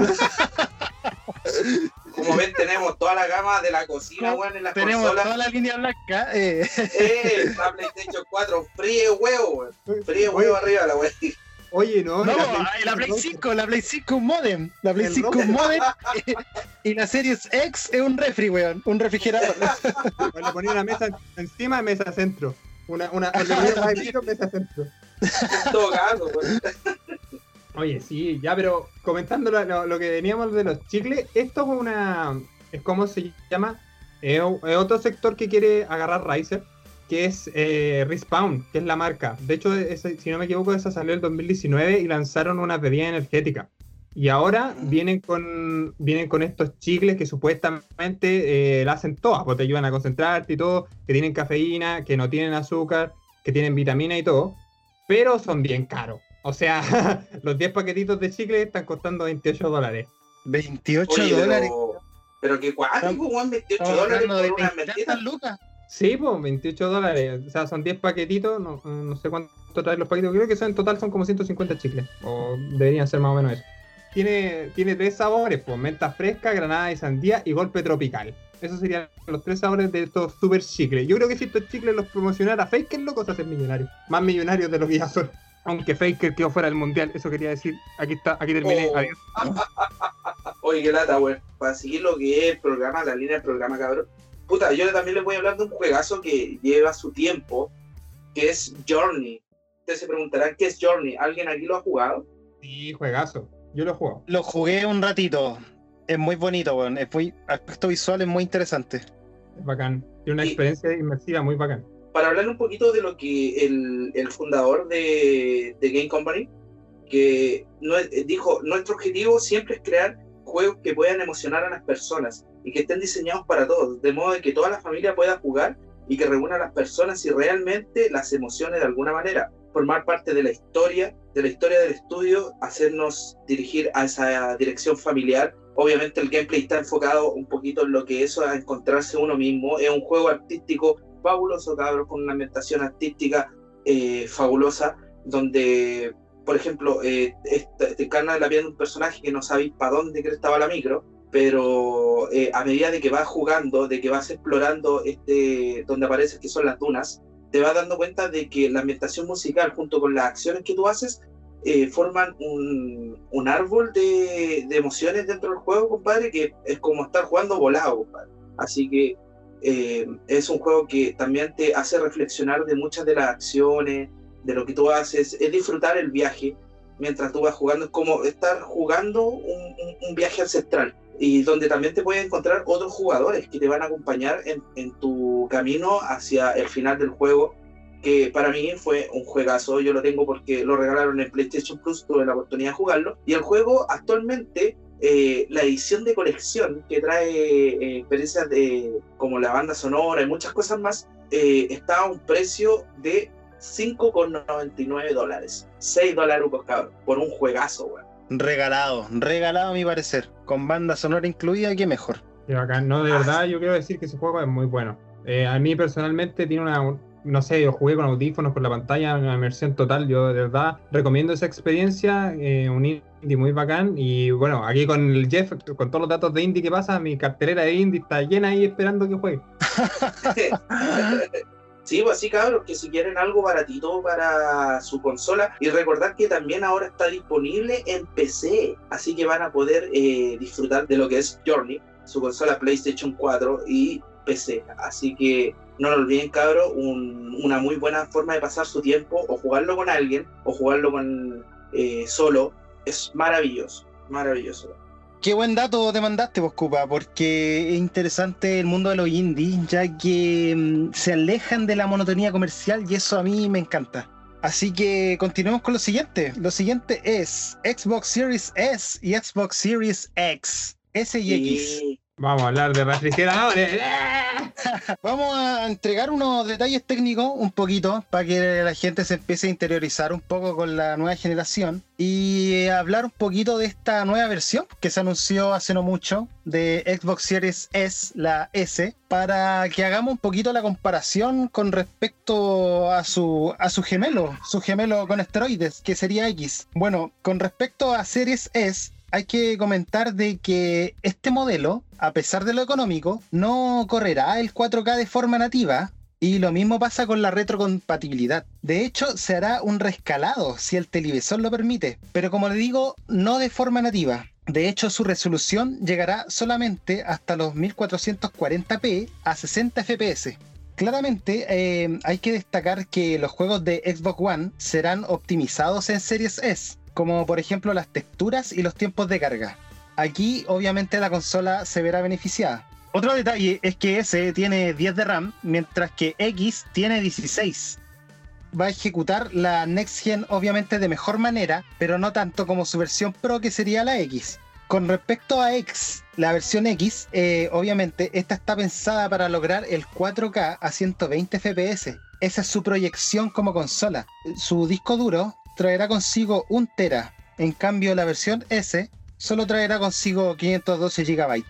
Como ven, tenemos toda la gama de la cocina, weón, en las Tenemos consolas. toda la línea blanca. eh. Eh, la PlayStation 4, frío huevo, weón. Frío Oye, huevo arriba la weón. Oye, no, No, la ay, la Play Rocker. 5, la Play 5 un modem. La Play El 5 Rocker. un modem. y la Series X es un refri, weón. Un refrigerador. Le ponía una mesa encima, mesa centro. Una, una, mesa centro. En todo caso, weón. Oye, sí, ya, pero comentando lo, que veníamos de los chicles, esto es una. Es como se llama. Es, es otro sector que quiere agarrar Riser, que es eh, Respawn, que es la marca. De hecho, ese- si no me equivoco, esa salió en 2019 y lanzaron una bebida energética. Y ahora vienen con vienen con estos chicles que supuestamente eh, la hacen todas, porque te ayudan a concentrarte y todo, que tienen cafeína, que no tienen azúcar, que tienen vitamina y todo, pero son bien caros. O sea, los 10 paquetitos de chicle están costando 28 dólares. 28 Oye, dólares. pero, pero que cuático, weón, 28 Estamos dólares por una 20 mentira. lucas. Sí, pues 28 dólares. O sea, son 10 paquetitos, no, no sé cuánto traen los paquetitos, creo que son, en total son como 150 chicles. O deberían ser más o menos eso. Tiene, tiene tres sabores, pues menta fresca, granada y sandía y golpe tropical. Esos serían los tres sabores de estos super chicles. Yo creo que si estos chicles los promocionara Faker, locos se hacen millonarios. Más millonarios de lo que ya son. Aunque Faker quedó fuera del mundial, eso quería decir. Aquí está, aquí terminé. Oh. Adiós. Oye, qué lata, weón. Para seguir lo que es el programa, la línea del programa, cabrón. Puta, yo también les voy a hablar de un juegazo que lleva su tiempo, que es Journey. Ustedes se preguntarán qué es Journey. ¿Alguien aquí lo ha jugado? Sí, juegazo. Yo lo he jugado. Lo jugué un ratito. Es muy bonito, weón. Es muy, aspecto visual es muy interesante. Es bacán. Tiene una Y- experiencia inmersiva muy bacán. Para hablar un poquito de lo que el, el fundador de, de Game Company, que no, dijo, nuestro objetivo siempre es crear juegos que puedan emocionar a las personas y que estén diseñados para todos, de modo de que toda la familia pueda jugar y que reúna a las personas y realmente las emocione de alguna manera. Formar parte de la historia, de la historia del estudio, hacernos dirigir a esa dirección familiar. Obviamente el gameplay está enfocado un poquito en lo que eso, a encontrarse uno mismo. Es un juego artístico fabuloso, cabros, con una ambientación artística eh, fabulosa, donde, por ejemplo, eh, este, te encarna la vida de un personaje que no sabéis para dónde estaba la micro, pero eh, a medida de que vas jugando, de que vas explorando este, donde aparece que son las dunas, te vas dando cuenta de que la ambientación musical junto con las acciones que tú haces eh, forman un, árbol de, emociones dentro del juego, compadre, que es como estar jugando volado, compadre. Así que eh, es un juego que también te hace reflexionar de muchas de las acciones, de lo que tú haces, es disfrutar el viaje mientras tú vas jugando, es como estar jugando un viaje ancestral y donde también te puedes encontrar otros jugadores que te van a acompañar en, tu camino hacia el final del juego, que para mí fue un juegazo, yo lo tengo porque lo regalaron en PlayStation Plus, tuve la oportunidad de jugarlo, y el juego actualmente eh, la edición de colección que trae eh, experiencias de, como la banda sonora y muchas cosas más, eh, está a un precio de 5,99 dólares. 6 dólares, cabrón, por un juegazo, weón. Regalado, regalado a mi parecer. Con banda sonora incluida, qué mejor. Qué bacán. No, de verdad, yo quiero decir que ese juego es muy bueno. Eh, a mí personalmente tiene una. No sé, yo jugué con audífonos, con la pantalla, una inmersión total. Yo de verdad recomiendo esa experiencia. eh, un indie muy bacán. Y bueno, aquí con el Jeff, con todos los datos de indie que pasa, mi cartelera de indie está llena ahí esperando que juegue. Sí, pues así cabros, que si quieren algo baratito para su consola y recordar que también ahora está disponible en PC, así que van a poder eh, disfrutar de lo que es Journey, su consola PlayStation 4 y PC. Así que no lo olviden cabros, un- una muy buena forma de pasar su tiempo o jugarlo con alguien o jugarlo con eh, solo, es maravilloso, maravilloso. Qué buen dato te mandaste, vos, Cupa, porque es interesante el mundo de los indies, ya que mm, se alejan de la monotonía comercial y eso a mí me encanta. Así que continuemos con lo siguiente. Lo siguiente es Xbox Series S y Xbox Series X. S y X. Vamos a hablar de refrigeradores. Vamos a entregar unos detalles técnicos un poquito para que la gente se empiece a interiorizar un poco con la nueva generación y hablar un poquito de esta nueva versión que se anunció hace no mucho de Xbox Series S, la S, para que hagamos un poquito la comparación con respecto a su, a su gemelo, su gemelo con esteroides, que sería X. Bueno, con respecto a Series S, hay que comentar de que este modelo, a pesar de lo económico, no correrá el 4K de forma nativa, y lo mismo pasa con la retrocompatibilidad. De hecho, se hará un rescalado si el televisor lo permite, pero como le digo, no de forma nativa. De hecho, su resolución llegará solamente hasta los 1440p a 60 fps. Claramente eh, hay que destacar que los juegos de Xbox One serán optimizados en Series S, como por ejemplo las texturas y los tiempos de carga. Aquí obviamente la consola se verá beneficiada. Otro detalle es que S tiene 10 de RAM, mientras que X tiene 16. Va a ejecutar la Next Gen obviamente de mejor manera, pero no tanto como su versión Pro que sería la X. Con respecto a X, la versión X, eh, obviamente esta está pensada para lograr el 4K a 120 FPS. Esa es su proyección como consola. Su disco duro traerá consigo 1 tera. En cambio, la versión S solo traerá consigo 512 GB.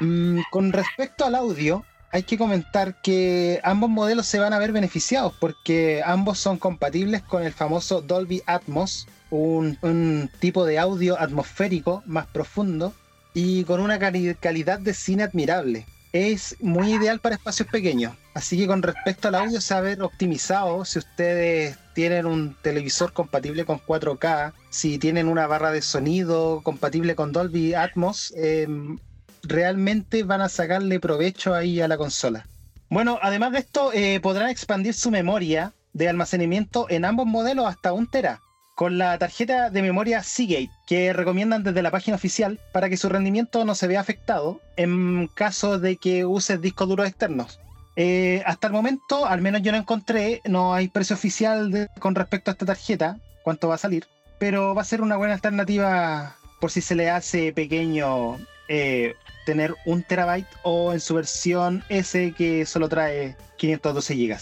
Mm, con respecto al audio, hay que comentar que ambos modelos se van a ver beneficiados porque ambos son compatibles con el famoso Dolby Atmos, un, tipo de audio atmosférico más profundo y con una calidad de cine admirable. Es muy ideal para espacios pequeños. Así que con respecto al audio se ver optimizado si ustedes tienen un televisor compatible con 4K, si tienen una barra de sonido compatible con Dolby Atmos, em, realmente van a sacarle provecho ahí a la consola. Bueno, además de esto, eh, podrán expandir su memoria de almacenamiento en ambos modelos hasta un tera con la tarjeta de memoria Seagate que recomiendan desde la página oficial para que su rendimiento no se vea afectado en caso de que uses discos duros externos. Eh, hasta el momento, al menos yo no encontré, no hay precio oficial con respecto a esta tarjeta, cuánto va a salir, pero va a ser una buena alternativa por si se le hace pequeño eh, tener un terabyte o en su versión S que solo trae 512 GB.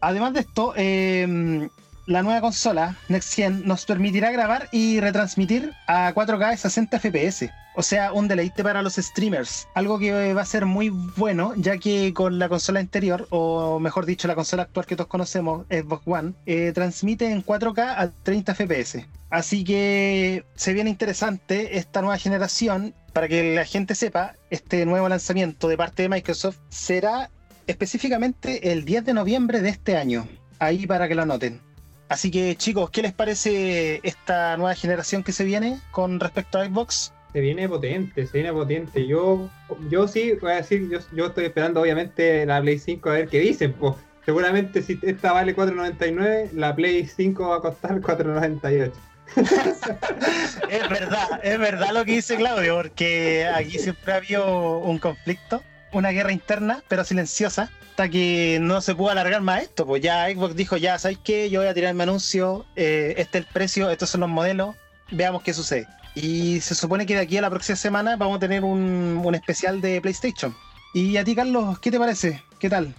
Además de esto, eh, la nueva consola Next Gen nos permitirá grabar y retransmitir a 4K 60 FPS. O sea, un deleite para los streamers. Algo que va a ser muy bueno, ya que con la consola anterior, o mejor dicho, la consola actual que todos conocemos, Xbox One, eh, transmite en 4K a 30 FPS. Así que se viene interesante esta nueva generación. Para que la gente sepa, este nuevo lanzamiento de parte de Microsoft será específicamente el 10 de noviembre de este año. Ahí para que lo anoten. Así que chicos, ¿qué les parece esta nueva generación que se viene con respecto a Xbox? Se viene potente, se viene potente. Yo, yo sí, voy a decir, yo, estoy esperando obviamente la Play 5 a ver qué dicen. Pues seguramente si esta vale 4.99, la Play 5 va a costar 4.98. es verdad, es verdad lo que dice Claudio, porque aquí siempre ha habido un conflicto, una guerra interna, pero silenciosa, hasta que no se pudo alargar más esto. Pues ya Xbox dijo, ya, ¿sabes qué? Yo voy a tirar mi anuncio, eh, este es el precio, estos son los modelos, veamos qué sucede. Y se supone que de aquí a la próxima semana vamos a tener un, especial de PlayStation. Y a ti, Carlos, ¿qué te parece? ¿Qué tal?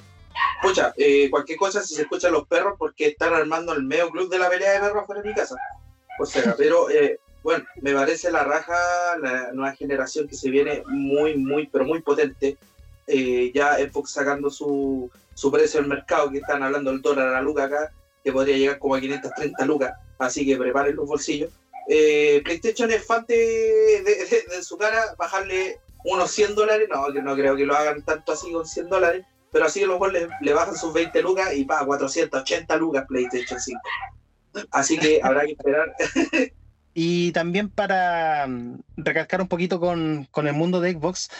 Escucha, eh, cualquier cosa si se escuchan los perros porque están armando el medio club de la pelea de perros fuera de mi casa. O sea, pero eh, bueno, me parece la raja, la nueva generación que se viene muy, muy, pero muy potente. Eh, ya Xbox sacando su, su precio al mercado, que están hablando del dólar a la luca acá, que podría llegar como a 530 lucas, así que preparen los bolsillos. Eh, PlayStation es fan de, su cara bajarle unos 100 dólares, no, no creo que lo hagan tanto así con 100 dólares, pero así a lo mejor le, bajan sus 20 lucas y para 480 lucas PlayStation 5. Así que habrá que esperar. Y también para mm, recalcar un poquito con, con el mundo de Xbox,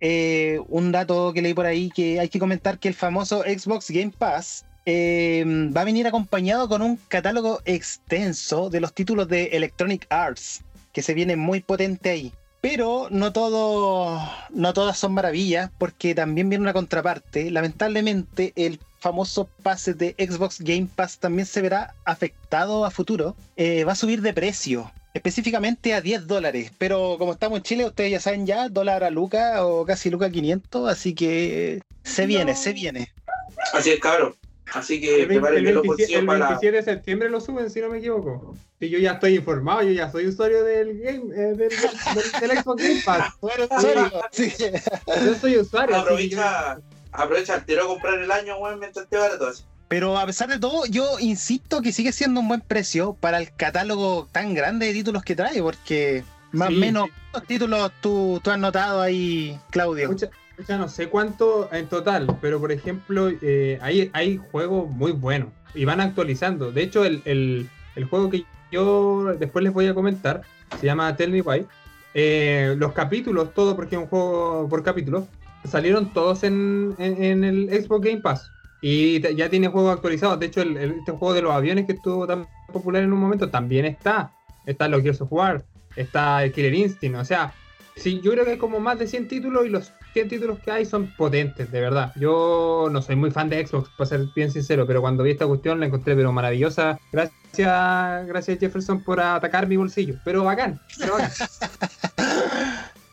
eh, un dato que leí por ahí que hay que comentar que el famoso Xbox Game Pass eh, va a venir acompañado con un catálogo extenso de los títulos de Electronic Arts, que se viene muy potente ahí. Pero no todo, no todas son maravillas, porque también viene una contraparte. Lamentablemente, el famoso pase de Xbox Game Pass también se verá afectado a futuro. Eh, va a subir de precio específicamente a 10 dólares. Pero como estamos en Chile, ustedes ya saben ya, dólar a Luca o casi Luca 500, así que se viene, se viene. Así es, cabrón. Así que el, el, el 27 de septiembre lo suben, si no me equivoco. Si yo ya estoy informado, yo ya soy usuario del game, eh, del, Xbox Game Pass. Yo soy usuario. Aprovecha, aprovecha el tiro a comprar el año, weón, mientras te vale todo eso. Pero a pesar de todo, yo insisto que sigue siendo un buen precio para el catálogo tan grande de títulos que trae, porque Más o Sí, menos, sí. ¿cuántos títulos tú, tú has notado ahí, Claudio? Mucha- mucha no sé cuánto en total, pero por ejemplo, eh, hay, hay juegos muy buenos y van actualizando. De hecho, el, el- el juego que yo después les voy a comentar se llama Tell Me Why. Eh, los capítulos, todo porque es un juego por capítulos, salieron todos en, en- en el Xbox Game Pass. Y ya tiene juegos actualizados. De hecho, el, el- este juego de los aviones que estuvo tan popular en un momento también está. Está los Gears of War, está el Killer Instinct. O sea, sí, yo creo que hay como más de 100 títulos y los 100 títulos que hay son potentes, de verdad. Yo no soy muy fan de Xbox, para ser bien sincero, pero cuando vi esta cuestión la encontré pero maravillosa. Gracias, gracias Jefferson por atacar mi bolsillo. Pero bacán, pero bacán.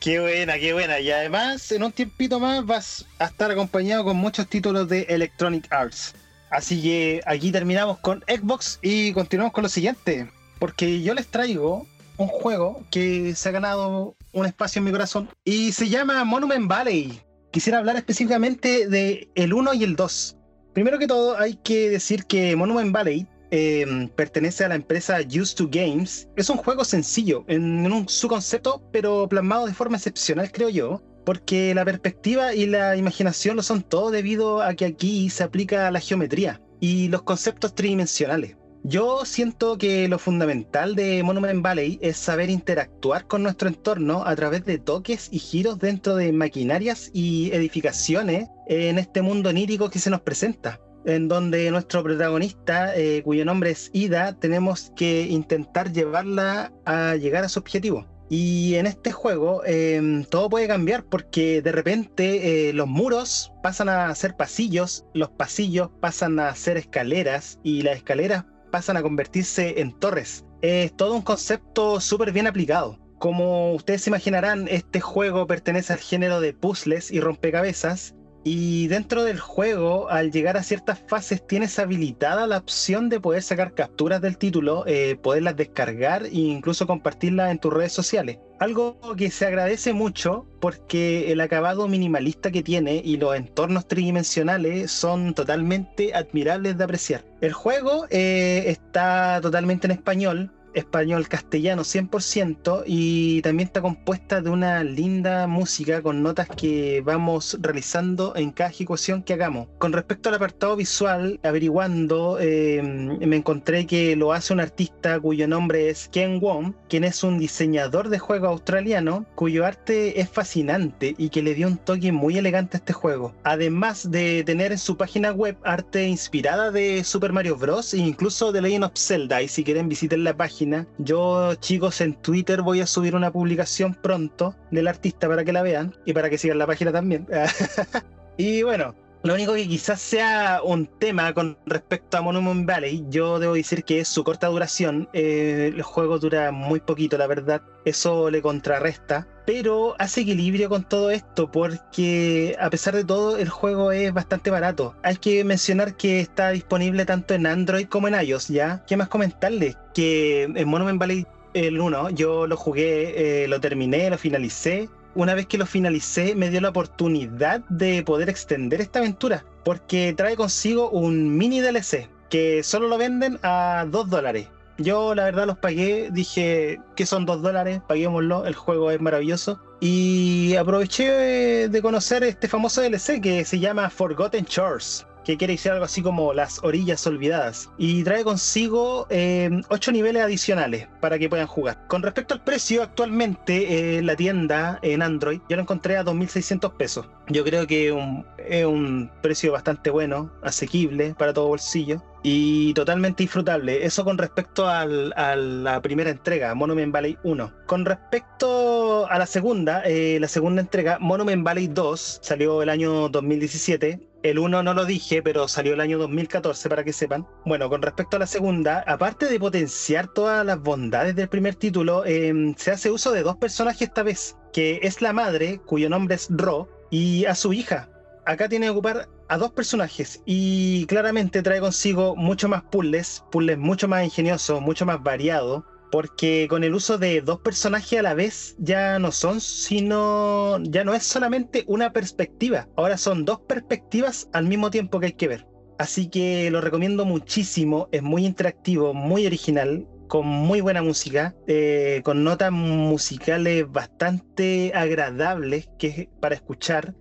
Qué buena, qué buena. Y además, en un tiempito más vas a estar acompañado con muchos títulos de Electronic Arts. Así que aquí terminamos con Xbox y continuamos con lo siguiente. Porque yo les traigo un juego que se ha ganado un espacio en mi corazón y se llama Monument Valley. Quisiera hablar específicamente de el 1 y el 2. Primero que todo, hay que decir que Monument Valley eh, pertenece a la empresa Used to Games. Es un juego sencillo en, su concepto, pero plasmado de forma excepcional, creo yo. Porque la perspectiva y la imaginación lo son todo debido a que aquí se aplica la geometría y los conceptos tridimensionales. Yo siento que lo fundamental de Monument Valley es saber interactuar con nuestro entorno a través de toques y giros dentro de maquinarias y edificaciones en este mundo onírico que se nos presenta en donde nuestro protagonista, eh, cuyo nombre es Ida, tenemos que intentar llevarla a llegar a su objetivo. Y en este juego eh, todo puede cambiar porque de repente eh, los muros pasan a ser pasillos, los pasillos pasan a ser escaleras y las escaleras pasan a convertirse en torres. Es todo un concepto súper bien aplicado. Como ustedes se imaginarán, este juego pertenece al género de puzzles y rompecabezas y dentro del juego, al llegar a ciertas fases, tienes habilitada la opción de poder sacar capturas del título, eh, poderlas descargar e incluso compartirlas en tus redes sociales. Algo que se agradece mucho porque el acabado minimalista que tiene y los entornos tridimensionales son totalmente admirables de apreciar. El juego eh, está totalmente en español, español castellano 100% y también está compuesta de una linda música con notas que vamos realizando en cada ejecución que hagamos. Con respecto al apartado visual, averiguando, eh, me encontré que lo hace un artista cuyo nombre es Ken Wong, quien es un diseñador de juego australiano cuyo arte es fascinante y que le dio un toque muy elegante a este juego. Además de tener en su página web arte inspirada de Super Mario Bros. e incluso de Legend of Zelda y si quieren visiten la página yo, chicos, en Twitter voy a subir una publicación pronto del artista para que la vean y para que sigan la página también. y bueno, lo único que quizás sea un tema con respecto a Monument Valley, yo debo decir que es su corta duración. Eh, el juego dura muy poquito, la verdad. Eso le contrarresta. Pero hace equilibrio con todo esto porque a pesar de todo el juego es bastante barato. Hay que mencionar que está disponible tanto en Android como en iOS, ¿ya? ¿Qué más comentarles? Que en Monument Valley el 1 yo lo jugué, eh, lo terminé, lo finalicé una vez que lo finalicé, me dio la oportunidad de poder extender esta aventura, porque trae consigo un mini DLC que solo lo venden a 2 dólares. Yo la verdad los pagué, dije que son 2 dólares, paguémoslo, el juego es maravilloso. Y aproveché eh, de conocer este famoso DLC que se llama Forgotten Shores, que quiere decir algo así como las orillas olvidadas. Y trae consigo 8 eh, niveles adicionales para que puedan jugar. Con respecto al precio, actualmente eh, la tienda en Android yo lo encontré a 2.600 pesos. Yo creo que es un precio bastante bueno, asequible para todo bolsillo y totalmente disfrutable. Eso con respecto al, a la primera entrega, Monument Valley 1. Con respecto a la segunda, eh, la segunda entrega, Monument Valley 2, salió el año 2017. El 1 no lo dije, pero salió el año 2014 para que sepan. Bueno, con respecto a la segunda, aparte de potenciar todas las bondades del primer título, eh, se hace uso de dos personajes esta vez, que es la madre, cuyo nombre es Ro, y a su hija. Acá tiene que ocupar a dos personajes y claramente trae consigo mucho más puzzles, puzzles mucho más ingeniosos, mucho más variados, porque con el uso de dos personajes a la vez ya no son, sino ya no es solamente una perspectiva, ahora son dos perspectivas al mismo tiempo que hay que ver. Así que lo recomiendo muchísimo, es muy interactivo, muy original con muy buena música, eh, con notas musicales bastante agradables que para escuchar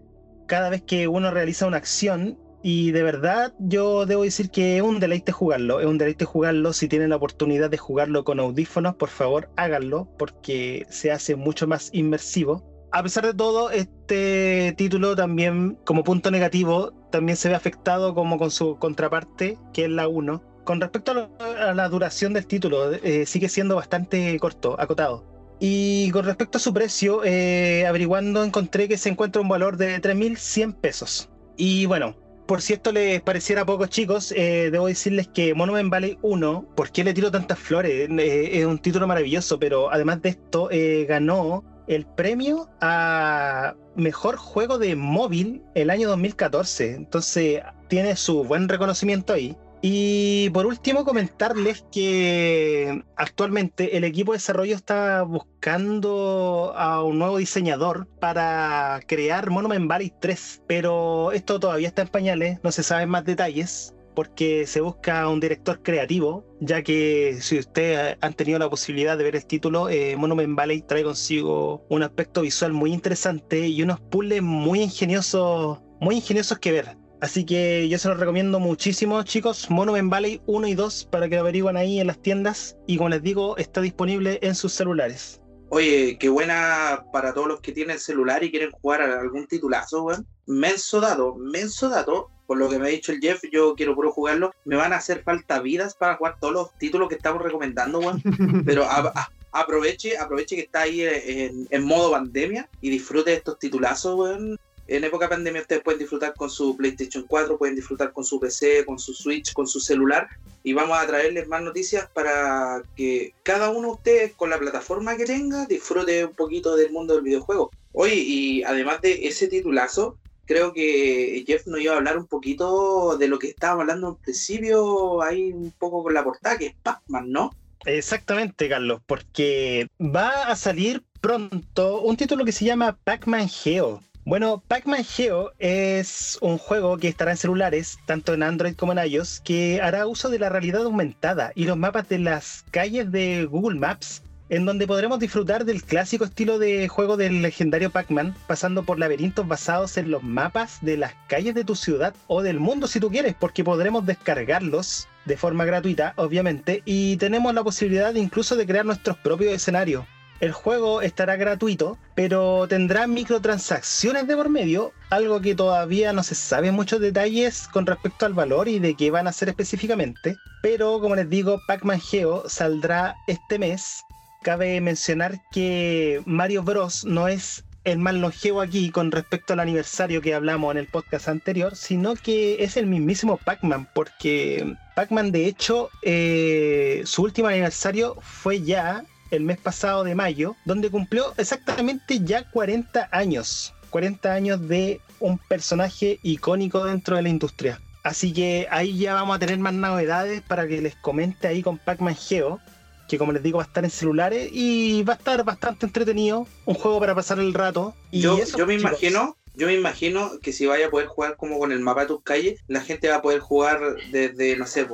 cada vez que uno realiza una acción. Y de verdad yo debo decir que es un deleite jugarlo, es un deleite jugarlo. Si tienen la oportunidad de jugarlo con audífonos, por favor háganlo porque se hace mucho más inmersivo. A pesar de todo, este título también, como punto negativo, también se ve afectado como con su contraparte, que es la 1. Con respecto a, lo- a la duración del título, eh, sigue siendo bastante corto, acotado. Y con respecto a su precio, eh, averiguando encontré que se encuentra un valor de 3.100 pesos. Y bueno, por si esto les pareciera poco chicos, eh, debo decirles que Monument Valley 1, ¿por qué le tiro tantas flores? Eh, es un título maravilloso, pero además de esto, ganó el premio a mejor juego de móvil el año 2014. Entonces tiene su buen reconocimiento ahí. Y por último, comentarles que actualmente el equipo de desarrollo está buscando a un nuevo diseñador para crear Monument Valley 3, pero esto todavía está en pañales, no se saben más detalles porque se busca un director creativo, ya que si ustedes han tenido la posibilidad de ver el título, eh, Monument Valley trae consigo un aspecto visual muy interesante y unos puzzles muy ingeniosos, muy ingeniosos que ver. Así que yo se los recomiendo muchísimo, chicos. Monument Valley 1 y 2 para que lo averigüen ahí en las tiendas. Y como les digo, está disponible en sus celulares. Oye, qué buena para todos los que tienen celular y quieren jugar a algún titulazo, weón. Menso dato, menso dato. Por lo que me ha dicho el Jeff, yo quiero puro jugarlo. Me van a hacer falta vidas para jugar todos los títulos que estamos recomendando, weón. Pero a- a- aproveche, aproveche que está ahí en, en modo pandemia y disfrute de estos titulazos, weón. En época de pandemia ustedes pueden disfrutar con su PlayStation 4, pueden disfrutar con su PC, con su Switch, con su celular y vamos a traerles más noticias para que cada uno de ustedes con la plataforma que tenga disfrute un poquito del mundo del videojuego. Oye, y además de ese titulazo, creo que Jeff nos iba a hablar un poquito de lo que estábamos hablando al principio, ahí un poco con la portada, que es Pac-Man, ¿no? Exactamente, Carlos, porque va a salir pronto un título que se llama Pac-Man Geo. Bueno, Pac-Man Geo es un juego que estará en celulares, tanto en Android como en iOS, que hará uso de la realidad aumentada y los mapas de las calles de Google Maps, en donde podremos disfrutar del clásico estilo de juego del legendario Pac-Man, pasando por laberintos basados en los mapas de las calles de tu ciudad o del mundo si tú quieres, porque podremos descargarlos de forma gratuita, obviamente, y tenemos la posibilidad incluso de crear nuestros propios escenarios. El juego estará gratuito, pero tendrá microtransacciones de por medio, algo que todavía no se sabe muchos detalles con respecto al valor y de qué van a ser específicamente. Pero como les digo, Pac-Man Geo saldrá este mes. Cabe mencionar que Mario Bros. no es el más longevo aquí con respecto al aniversario que hablamos en el podcast anterior, sino que es el mismísimo Pac-Man, porque Pac-Man de hecho eh, su último aniversario fue ya el mes pasado de mayo, donde cumplió exactamente ya 40 años. 40 años de un personaje icónico dentro de la industria. Así que ahí ya vamos a tener más novedades para que les comente ahí con Pac-Man Geo, que como les digo va a estar en celulares y va a estar bastante entretenido, un juego para pasar el rato. Y yo, eso, yo me chicos. imagino, yo me imagino que si vaya a poder jugar como con el mapa de tus calles, la gente va a poder jugar desde, no sé,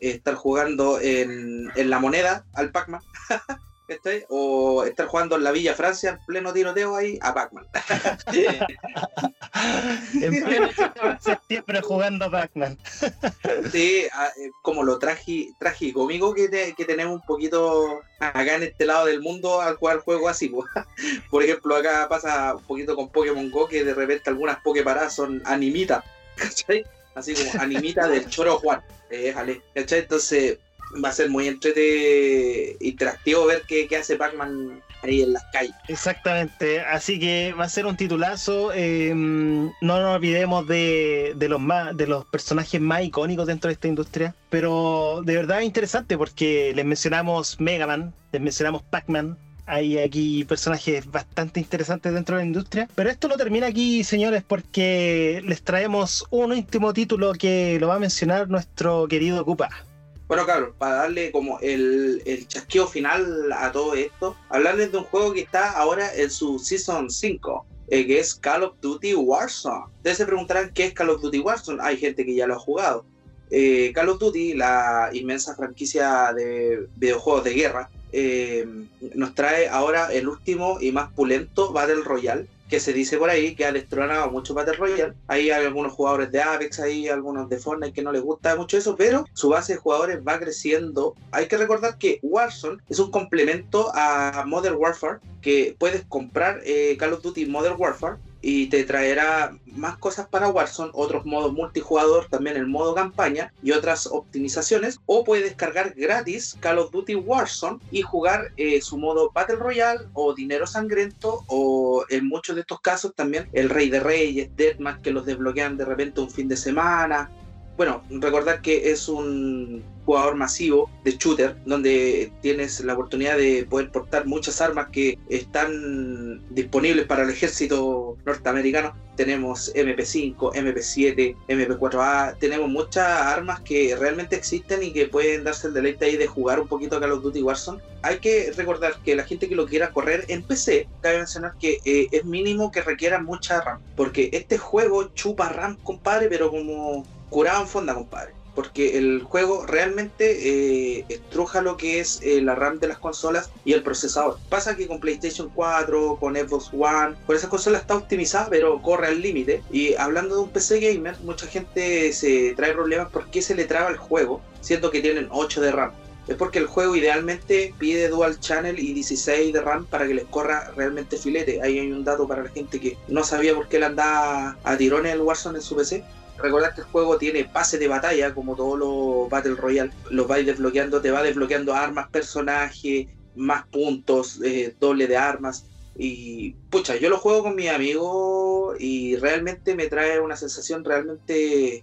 estar jugando en, en la moneda al Pac-Man. ¿cachai? O estar jugando en la Villa Francia en pleno tiroteo ahí a Pac-Man. en pleno septiembre jugando a Pac-Man. Sí, a- eh, como lo tragi, tragicómico que, te- que tenemos un poquito acá en este lado del mundo al jugar juegos así. po. Por ejemplo, acá pasa un poquito con Pokémon Go que de repente algunas Poképaradas son animitas, ¿cachai? Así como animita del Choro Juan. Déjale, ¿cachai? Entonces va a ser muy entrete interactivo ver qué, qué hace Pac-Man ahí en las calles. Exactamente, así que va a ser un titulazo. eh, no nos olvidemos de, de los más, de los personajes más icónicos dentro de esta industria. Pero de verdad es interesante porque les mencionamos Mega Man, les mencionamos Pac-Man. Hay aquí personajes bastante interesantes dentro de la industria. Pero esto no termina aquí, señores, porque les traemos un último título que lo va a mencionar nuestro querido Koopa. Bueno, cabrón, para darle como el, el chasqueo final a todo esto, hablarles de un juego que está ahora en su Season 5, eh, que es Call of Duty Warzone. Ustedes se preguntarán qué es Call of Duty Warzone. Hay gente que ya lo ha jugado. eh, Call of Duty, la inmensa franquicia de videojuegos de guerra, eh, nos trae ahora el último y más pulento Battle Royale, que se dice por ahí que ha destronado mucho Battle Royale. Hay algunos jugadores de Apex, hay algunos de Fortnite que no les gusta mucho eso, pero su base de jugadores va creciendo. Hay que recordar que Warzone es un complemento a Modern Warfare, que puedes comprar eh, Call of Duty Modern Warfare y te traerá más cosas para Warzone, otros modos multijugador, también el modo campaña y otras optimizaciones. O puedes descargar gratis Call of Duty Warzone y jugar eh, su modo Battle Royale o Dinero Sangriento o en muchos de estos casos también el Rey de Reyes, Deathmatch que los desbloquean de repente un fin de semana. Bueno, recordar que es un jugador masivo de shooter, donde tienes la oportunidad de poder portar muchas armas que están disponibles para el ejército norteamericano. Tenemos MP5, MP7, MP4A, tenemos muchas armas que realmente existen y que pueden darse el deleite ahí de jugar un poquito a Call of Duty Warzone. Hay que recordar que la gente que lo quiera correr en PC, cabe mencionar que eh, es mínimo que requiera mucha RAM, porque este juego chupa RAM, compadre, pero como curado en fonda, compadre porque el juego realmente eh, estruja lo que es eh, la RAM de las consolas y el procesador. Pasa que con PlayStation 4, con Xbox One, con esas consolas está optimizada, pero corre al límite. Y hablando de un PC gamer, mucha gente se trae problemas porque se le traba el juego, siendo que tienen 8 de RAM. Es porque el juego idealmente pide dual channel y 16 de RAM para que les corra realmente filete. Ahí hay un dato para la gente que no sabía por qué le andaba a tirones el Warzone en su PC. Recordad que el juego tiene pase de batalla, como todos los Battle Royale. Los vais desbloqueando, te va desbloqueando armas, personajes, más puntos, eh, doble de armas. Y pucha, yo lo juego con mi amigo y realmente me trae una sensación realmente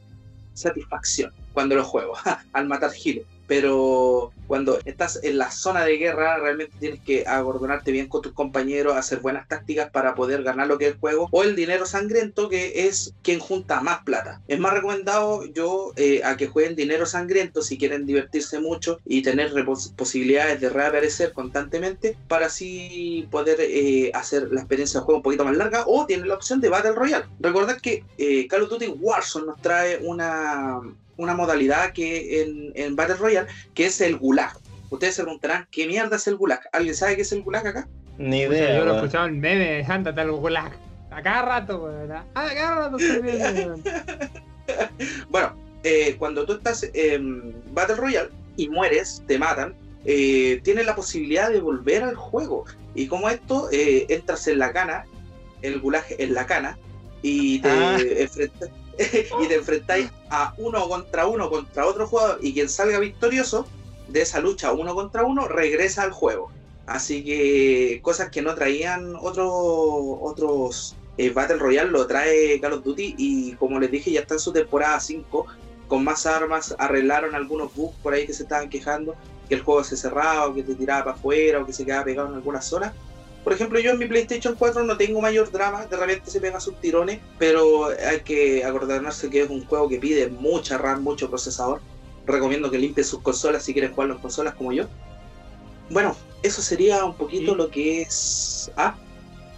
satisfacción cuando lo juego, al matar giles pero cuando estás en la zona de guerra realmente tienes que agordonarte bien con tus compañeros, hacer buenas tácticas para poder ganar lo que es el juego, o el dinero sangriento que es quien junta más plata. Es más recomendado yo eh, a que jueguen dinero sangriento si quieren divertirse mucho y tener posibilidades de reaparecer constantemente para así poder eh, hacer la experiencia de juego un poquito más larga o tienen la opción de Battle Royale. Recordad que eh, Call of Duty Warzone nos trae una una modalidad que en, Battle Royale, que es el gulag. Ustedes se preguntarán, ¿qué mierda es el gulag? ¿Alguien sabe qué es el gulag acá? Ni idea. yo lo he escuchado en meme, ándate al gulag. A cada rato, ¿verdad? A cada rato Bueno, eh, cuando tú estás en Battle Royale y mueres, te matan, eh, tienes la posibilidad de volver al juego. Y como esto, eh, entras en la cana, el gulag en la cana, y te ah. enfrentas y te enfrentáis a uno contra uno contra otro jugador y quien salga victorioso de esa lucha uno contra uno regresa al juego. Así que cosas que no traían otros otros eh, Battle Royale lo trae Call of Duty y como les dije ya está en su temporada 5 con más armas, arreglaron algunos bugs por ahí que se estaban quejando, que el juego se cerraba o que te tiraba para afuera o que se quedaba pegado en algunas zonas por ejemplo, yo en mi PlayStation 4 no tengo mayor drama, de repente se pega sus tirones, pero hay que acordarse que es un juego que pide mucha RAM, mucho procesador. Recomiendo que limpien sus consolas si quieren jugar en consolas como yo. Bueno, eso sería un poquito lo que es. Ah.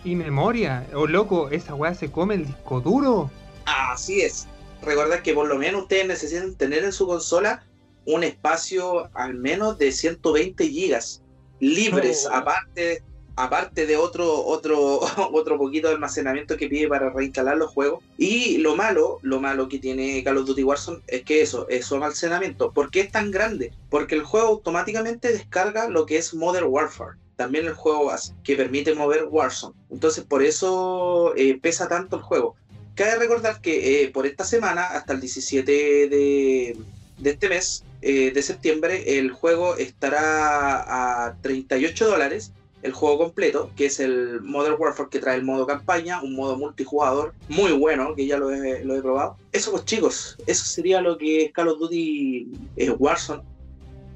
Y memoria, o oh, loco, esa weá se come el disco duro. Así es. Recordad que por lo menos ustedes necesitan tener en su consola un espacio al menos de 120 gigas libres, aparte aparte de otro, otro, otro poquito de almacenamiento que pide para reinstalar los juegos. Y lo malo, lo malo que tiene Call of Duty Warzone es que eso, es su almacenamiento. ¿Por qué es tan grande? Porque el juego automáticamente descarga lo que es Modern Warfare. También el juego que permite mover Warzone. Entonces por eso eh, pesa tanto el juego. Cabe recordar que eh, por esta semana, hasta el 17 de, de este mes, eh, de septiembre, el juego estará a 38 dólares el juego completo, que es el Modern Warfare que trae el modo campaña, un modo multijugador muy bueno, que ya lo he, lo he probado. Eso pues chicos, eso sería lo que es Call of Duty eh, Warzone.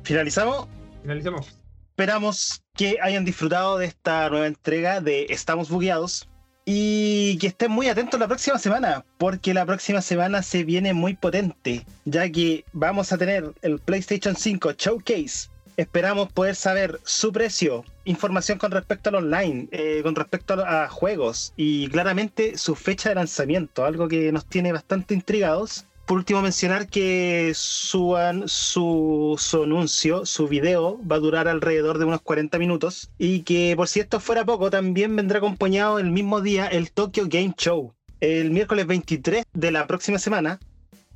¿Finalizamos? Finalizamos. Esperamos que hayan disfrutado de esta nueva entrega de Estamos Bugueados y que estén muy atentos la próxima semana, porque la próxima semana se viene muy potente, ya que vamos a tener el PlayStation 5 Showcase Esperamos poder saber su precio, información con respecto al online, eh, con respecto a, juegos y claramente su fecha de lanzamiento, algo que nos tiene bastante intrigados. por último mencionar que su, su anuncio, su video, va a durar alrededor de unos 40 minutos y que por si esto fuera poco, también vendrá acompañado el mismo día el Tokyo Game Show, el miércoles 23 de la próxima semana.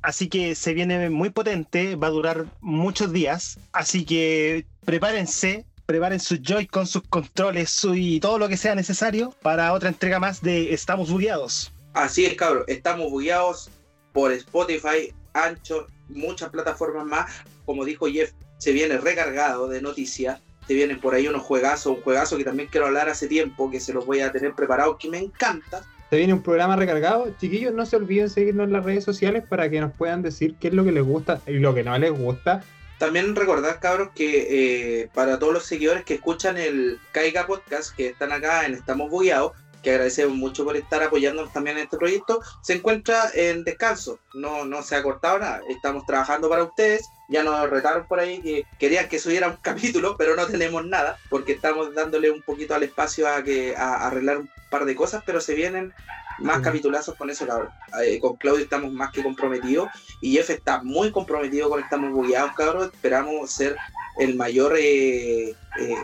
Así que se viene muy potente, va a durar muchos días, así que prepárense. Preparen sus Joy-Con, sus controles y todo lo que sea necesario para otra entrega más de Estamos Bugueados. Así es, cabrón. Estamos bugueados por Spotify, Anchor, muchas plataformas más. Como dijo Jeff, se viene recargado de noticias. Se vienen por ahí unos juegazos, un juegazo que también quiero hablar hace tiempo, que se los voy a tener preparado, que me encanta. Se viene un programa recargado. Chiquillos, no se olviden seguirnos en las redes sociales para que nos puedan decir qué es lo que les gusta y lo que no les gusta. También recordar, cabros, que eh, para todos los seguidores que escuchan el Caiga Podcast, que están acá en Estamos Bugueados, que agradecemos mucho por estar apoyándonos también en este proyecto, se encuentra en descanso. No, no se ha cortado nada. Estamos trabajando para ustedes. Ya nos retaron por ahí que querían que subiera un capítulo, pero no tenemos nada, porque estamos dándole un poquito al espacio a que a, a arreglar un par de cosas, pero se vienen más capitulazos con eso, cabrón. Eh, con Claudio estamos más que comprometidos y Jeff está muy comprometido con Estamos Bugueados, cabrón. Esperamos ser el mayor eh, eh,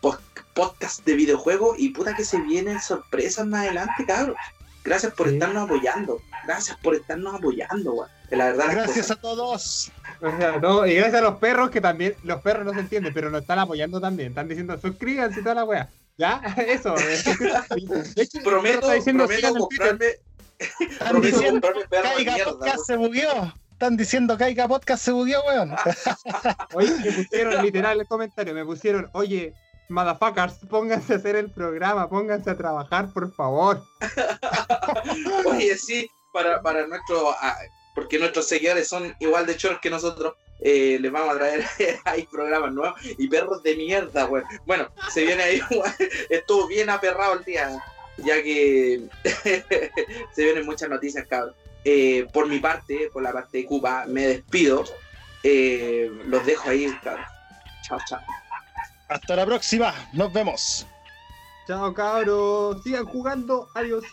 pos- podcast de videojuegos y puta que se vienen sorpresas más adelante, cabrón. Gracias por Sí. estarnos apoyando. Gracias por estarnos apoyando, weón. La verdad, Gracias a todos. O sea, no, y gracias a los perros que también, los perros no se entienden, pero nos están apoyando también. Están diciendo suscríbanse y toda la wea. ¿Ya? Eso. De hecho, el perro prometo, diciendo, prometo comprarme, Están diciendo Caiga. Podcast se bugueó. Están diciendo Caiga Podcast se bugueó, weón. Oye, me pusieron literal el comentario, me pusieron, oye, motherfuckers, pónganse a hacer el programa, pónganse a trabajar, por favor. Oye, sí, para, para nuestro, ah, porque nuestros seguidores son igual de choros que nosotros, eh, les vamos a traer ahí programas nuevos y perros de mierda, weón. Bueno, se viene ahí, estuvo bien aperrado el día, ya que se vienen muchas noticias, cabrón. Eh, por mi parte, por la parte de Cuba, me despido. Eh, los dejo ahí, cabrón. Chao, chao. Hasta la próxima. Nos vemos. Chao cabros, sigan jugando, adiós.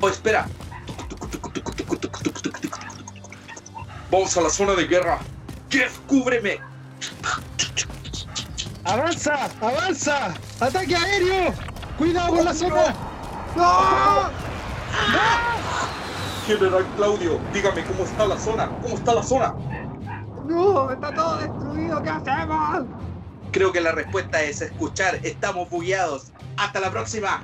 Oh, espera. Vamos a la zona de guerra. Jeff, cúbreme. ¡Avanza! ¡Avanza! ¡Ataque aéreo! ¡Cuidado con la zona! ¡No! General Claudio, dígame cómo está la zona. ¿Cómo está la zona? ¡No! ¡Está todo destruido! ¿Qué hacemos? Creo que la respuesta es escuchar. Estamos bugueados. Hasta la próxima.